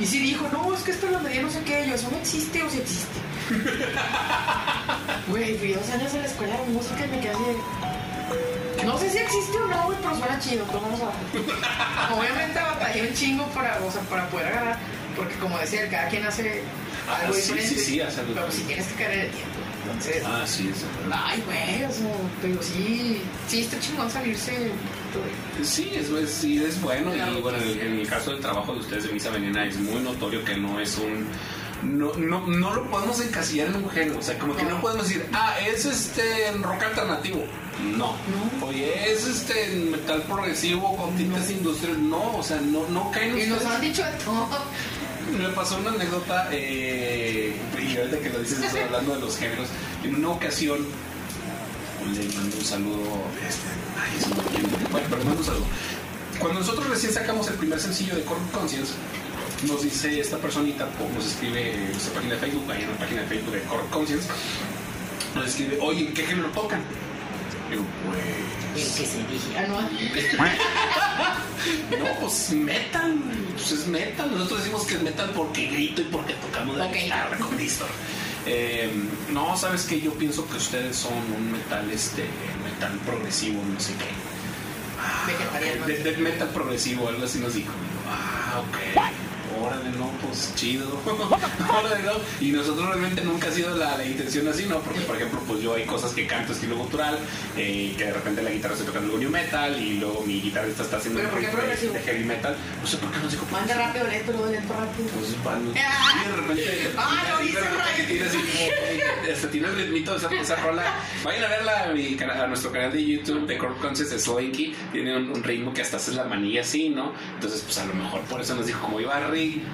Y sí dijo, no, es que esto lo medía no sé qué. Yo, eso no existe o sí existe. Güey, fui dos años en la escuela de música y me quedé así de- No sé si existe o no, güey, pero suena chido, pues vamos a. Obviamente batallé un chingo para, o sea, para poder agarrar, porque como decía, cada quien hace Ah, algo sí, diferente. sí, sí, hace algo Pero si tienes que caer en el tiempo. Entonces, Ah, sí, eso. ay, güey, o sea, pero sí, sí está chingón salirse. de- Sí, es, es- sí, es bueno. Claro y bueno, en, en el caso del trabajo de ustedes de Misa Venena es muy notorio que no es un. No, no, no lo podemos encasillar en un género. O sea, como que no podemos decir, ah, es este rock alternativo. No. No. Oye, es este metal progresivo con tintes industriales. No, o sea, no, no caen Y nos han dicho de todo. Me pasó una anécdota, eh, y ahorita que lo dices, estoy hablando de los géneros. En una ocasión, le mando un saludo. Este, ay, me olvidó. Bueno, pero mando un saludo. Cuando nosotros recién sacamos el primer sencillo de Corp Conscience, nos dice esta personita, o nos escribe en nuestra página de Facebook, ahí en la página de Facebook de Corp Conscience, nos escribe, oye, ¿en qué género tocan? Digo, pues. El que se dije, ah, no. No, pues metal, pues es metal. Nosotros decimos que es metal porque grito y porque tocamos la Ok. guitarra con Distor. Eh, no, sabes que yo pienso que ustedes son un metal, este, metal progresivo, no sé qué. Ah, Vegetariano. De, de metal progresivo, algo así nos dijo. Ah, ok. Órale, no, pues chido. Órale, no. Y nosotros realmente nunca ha sido la, la intención así, ¿no? Porque, por ejemplo, pues yo hay cosas que canto estilo gutural, eh, que de repente la guitarra está tocando algo new metal y luego mi guitarrista está haciendo ¿Pero por qué de- progresivo? de heavy metal. No sé por qué nos dijo Manda rápido, lento, luego lento, rápido. pues van- Ah. y de repente Ah, lo hice, así hasta tiene el ritmito de esa, esa rola vayan a verla a, mi a nuestro canal de YouTube de Corp Conscious de Slinky tiene un, un ritmo que hasta haces la manilla así ¿no? entonces pues a lo mejor por eso nos dijo como iba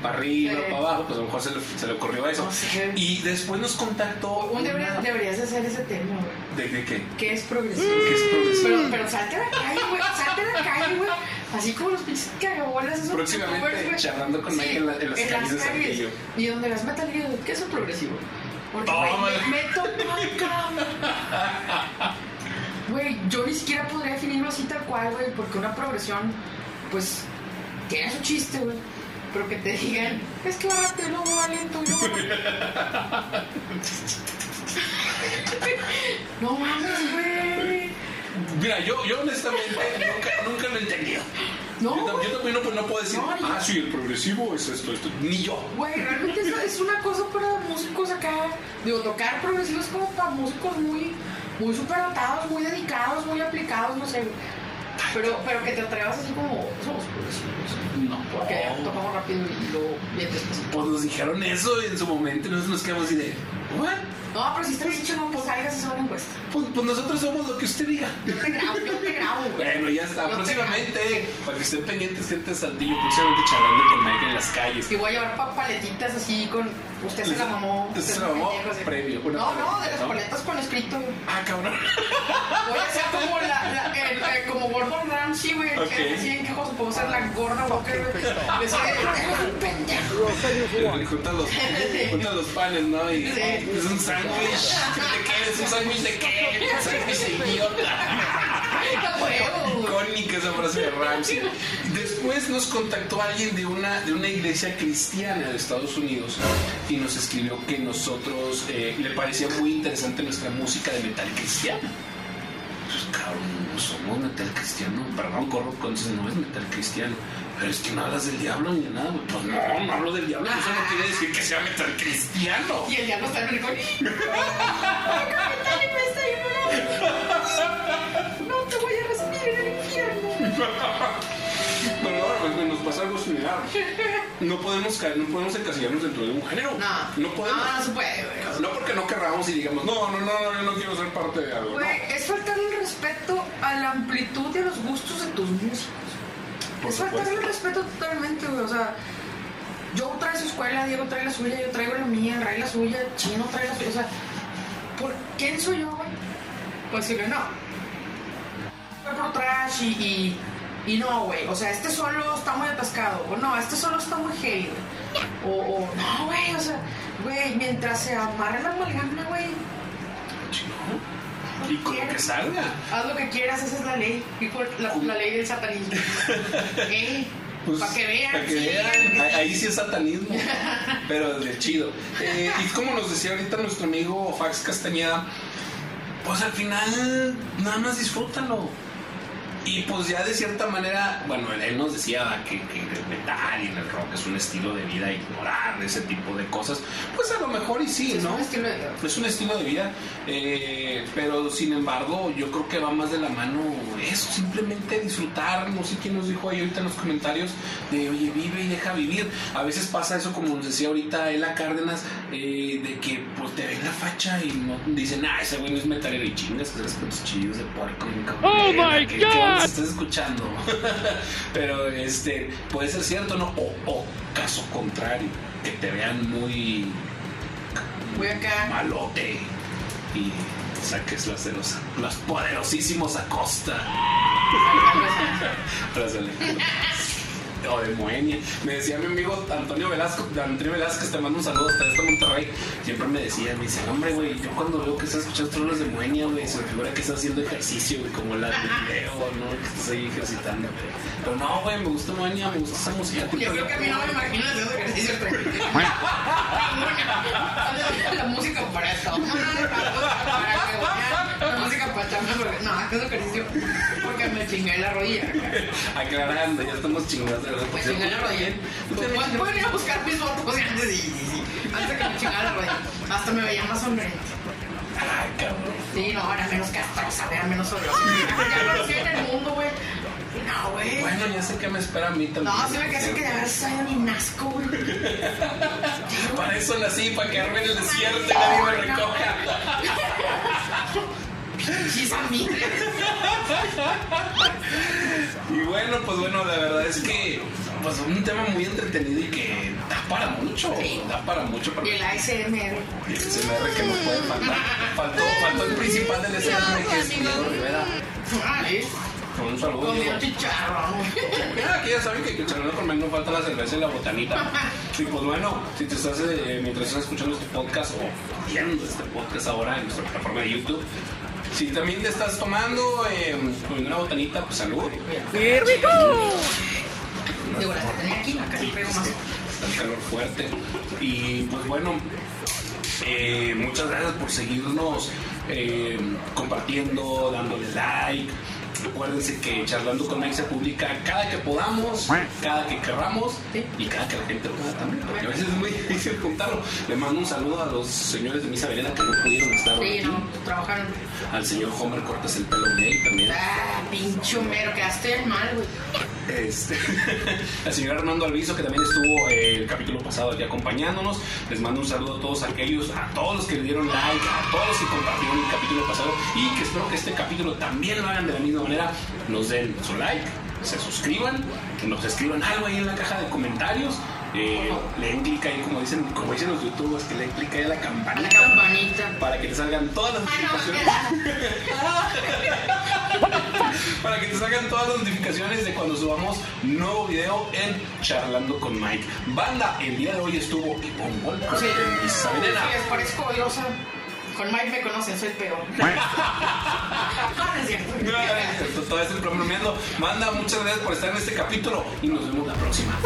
para arriba Sí. para abajo pues a lo mejor se le, se le ocurrió eso No sé. y después nos contactó Un debería- deberías de hacer ese tema, güey. ¿de, de qué? ¿Qué es progresivo? ¿Qué es progresivo? Pero, pero salte a la calle, güey. Salte a la calle, güey. Así como los pinches cagabolas. esos Próximamente, charlando con Mike en la- en las calles de Saltillo. Y donde las metal ¿qué es un progresivo? Porque, güey, me, me toca. Güey, yo ni siquiera podría definirlo así tal cual, güey. Porque una progresión, pues, tiene su chiste, güey. Pero que te digan, es que va rápido, luego va lento, y luego va- No mames, güey. Mira, yo, yo honestamente nunca, nunca lo he entendido. No, yo, yo también no, pues, no puedo decir, No, yo- ah, sí, el progresivo es esto, esto. Ni yo. Güey, realmente es, es una cosa para músicos acá. Digo, tocar progresivo es como para músicos muy, muy superdotados, muy dedicados, muy aplicados, no sé. Pero, pero que te atrevas así como, somos progresivos. No. Porque tocamos rápido y luego bien. Pues nos dijeron eso en su momento y nosotros nos quedamos así de, ¿what? No, pero si está dicho, no, pues salgas a hacer una encuesta. Pues, pues nosotros somos lo que usted diga. Yo te grabo, yo te grabo, güey. Bueno, ya está. Yo te Próximamente, para que estén pendientes, gente de Saltillo, próximamente charlando con Mike en las calles. Y voy a llevar pa- paletitas así con. Usted se la mamó. Usted se la mamó, una No, no, de las ¿no? paletas con escrito. Ah, cabrón. Voy a ser como la, la el, el- como Gordon Ramsay, güey. Ok. Que así en quejoso, puedo ser la gorda Walker, güey. Decir, pendejo. Junta los, junta los panes, ¿no? Y Sí. es un ¿De qué? ¿Es un de qué? Icónica esa frase de Ramsey. Después nos contactó alguien de una, de una iglesia cristiana de Estados Unidos y nos escribió que nosotros le parecía muy interesante nuestra música de metal cristiano. Pues cabrón, no somos metal cristiano. Perdón, corro con no es metal cristiano. Pero es que no hablas del diablo ni de nada, güey. Pues no, no hablo del diablo. Eso no quiere decir que sea metal cristiano. Y el diablo está en el rincón. No te voy a recibir en el infierno. pasa algo similar. No podemos caer, no podemos encasillarnos dentro de un género. No, no podemos. No, no se puede, güey. No porque no querramos y digamos, no, no, no, yo no quiero ser parte de algo. Güey, es faltar el respeto a la amplitud y a los gustos de tus músicos. Por es faltar supuesto. el respeto totalmente, güey. O sea, yo trae su escuela, Diego trae la suya, yo traigo la mía, Ray la suya, Chino trae la suya. O sea, ¿por quién soy yo, güey? puedo decirle no. Fue por trash y, y, y no, güey. O sea, este solo está muy atascado. O no, este solo está muy heavy. O, o no, güey. O sea, güey, mientras se amarre la amalgama, güey. Y con lo que salga. Haz lo que quieras, esa es la ley. La, la ley del satanismo. eh, Pues, para que vean. Para que vean. Ahí- Ahí sí es satanismo. pero de chido. Eh, y como nos decía ahorita nuestro amigo Fax Castañeda, pues al final nada más disfrútalo. Y pues ya de cierta manera, bueno, él- nos decía que, que el metal y el rock es un estilo de vida, ignorar ese tipo de cosas. Pues a lo mejor y sí, Sí, es ¿no? un estilo de vida. Es un estilo de vida, eh, pero sin embargo yo creo que va más de la mano eso, simplemente disfrutar, no sé quién nos dijo ahí ahorita en los comentarios, de oye, vive y deja vivir. A veces pasa eso como nos decía ahorita Ela Cárdenas, eh, de que pues te ven la facha y no dicen, ah, ese güey no es metalero y chingas, que eres con tus chillos de puerco. cabrón, Oh, my God. Nos estés escuchando. pero este, puede ser cierto, ¿no? O, o caso contrario, que te vean muy Voy acá. malote y saques las de los, los poderosísimos Acosta. Trásale. O de Moenia. Me decía mi amigo Antonio Velasco, Antonio Velázquez, te mando un saludo hasta este Monterrey. Siempre me decía, me dice, hombre, güey, yo cuando veo que estás escuchando trolos de Moenia, güey, se me figura que estás haciendo ejercicio, güey, como la de video, ¿no? Que estás ahí ejercitando. Pero no, güey, me gusta Moenia, me gusta esa música. Yo creo que a mí no me imagino haciendo ejercicio. la música para esto. La música para porque no, haciendo ejercicio me chingué la rodilla. Aclarando, ya estamos chingados de verdad. Me chingué la rodilla. Pues, pues, pueden ir a buscar mis fotos de antes y, de que me chingara la rodilla. Hasta me veía más sonriente. Ay, cabrón. Sí, no, era menos castrosa, era menos odiosa. Ya lo hacía en el mundo, güey. No, güey. Bueno, ya sé que me espera a mí también. No, se me quedé que de haber salido mi nasco, güey. Para eso nací, para quedarme en el desierto y nadie me recoja. Pinches amigos. Y bueno, pues bueno, la verdad es que pues un tema muy entretenido y que da para mucho. Sí. Da para mucho. Para Y el ASMR. y el SMR que no puede faltar. Faltó, faltó el principal del SMR que es Diego Rivera. Vale. Con un saludo. Comió Diego. chicharrón. Mira, aquí ya saben que el charlando con no falta la cerveza y la botanita. Y pues bueno, si te estás, eh, mientras estás escuchando este podcast o viendo este podcast ahora en nuestra plataforma de YouTube, si también te estás tomando eh, una botanita, pues salud. Digo, las que tenía aquí, acá sí pego más. Está el calor fuerte. Y pues bueno, eh, muchas gracias por seguirnos eh, compartiendo, dándole like. Acuérdense que Charlando con Mike se publica cada que podamos, cada que querramos y cada que la gente pueda también. Porque a veces es muy difícil juntarlo. Le mando un saludo a los señores de Misa Verena que no pudieron estar hoy Sí, aquí. no, trabajaron. Al señor Homer Cortés el pelo gay también. Ah, pinche mero, quedaste mal, güey. Este, al señor Armando Alviso, que también estuvo eh, el capítulo pasado aquí acompañándonos. Les mando un saludo a todos aquellos, a todos los que le dieron like, a todos los que compartieron el capítulo pasado y que espero que este capítulo también lo hagan de la misma manera. Nos den su like, se suscriban, que nos escriban algo ahí en la caja de comentarios. eh, le den clic ahí, como dicen, como dicen los youtubers, que le den clic ahí a la campanita para que te salgan todas las Ah, no, notificaciones. para que te salgan todas las notificaciones de cuando subamos nuevo video en Charlando con Mike. Banda, el día de hoy estuvo Ivonne Wolf Sí. en Isabelena. Sí, les parezco odiosa. Con Mike me conocen, soy peor. No, Todavía estoy bromeando. Banda, muchas gracias por estar en este capítulo y nos vemos la próxima.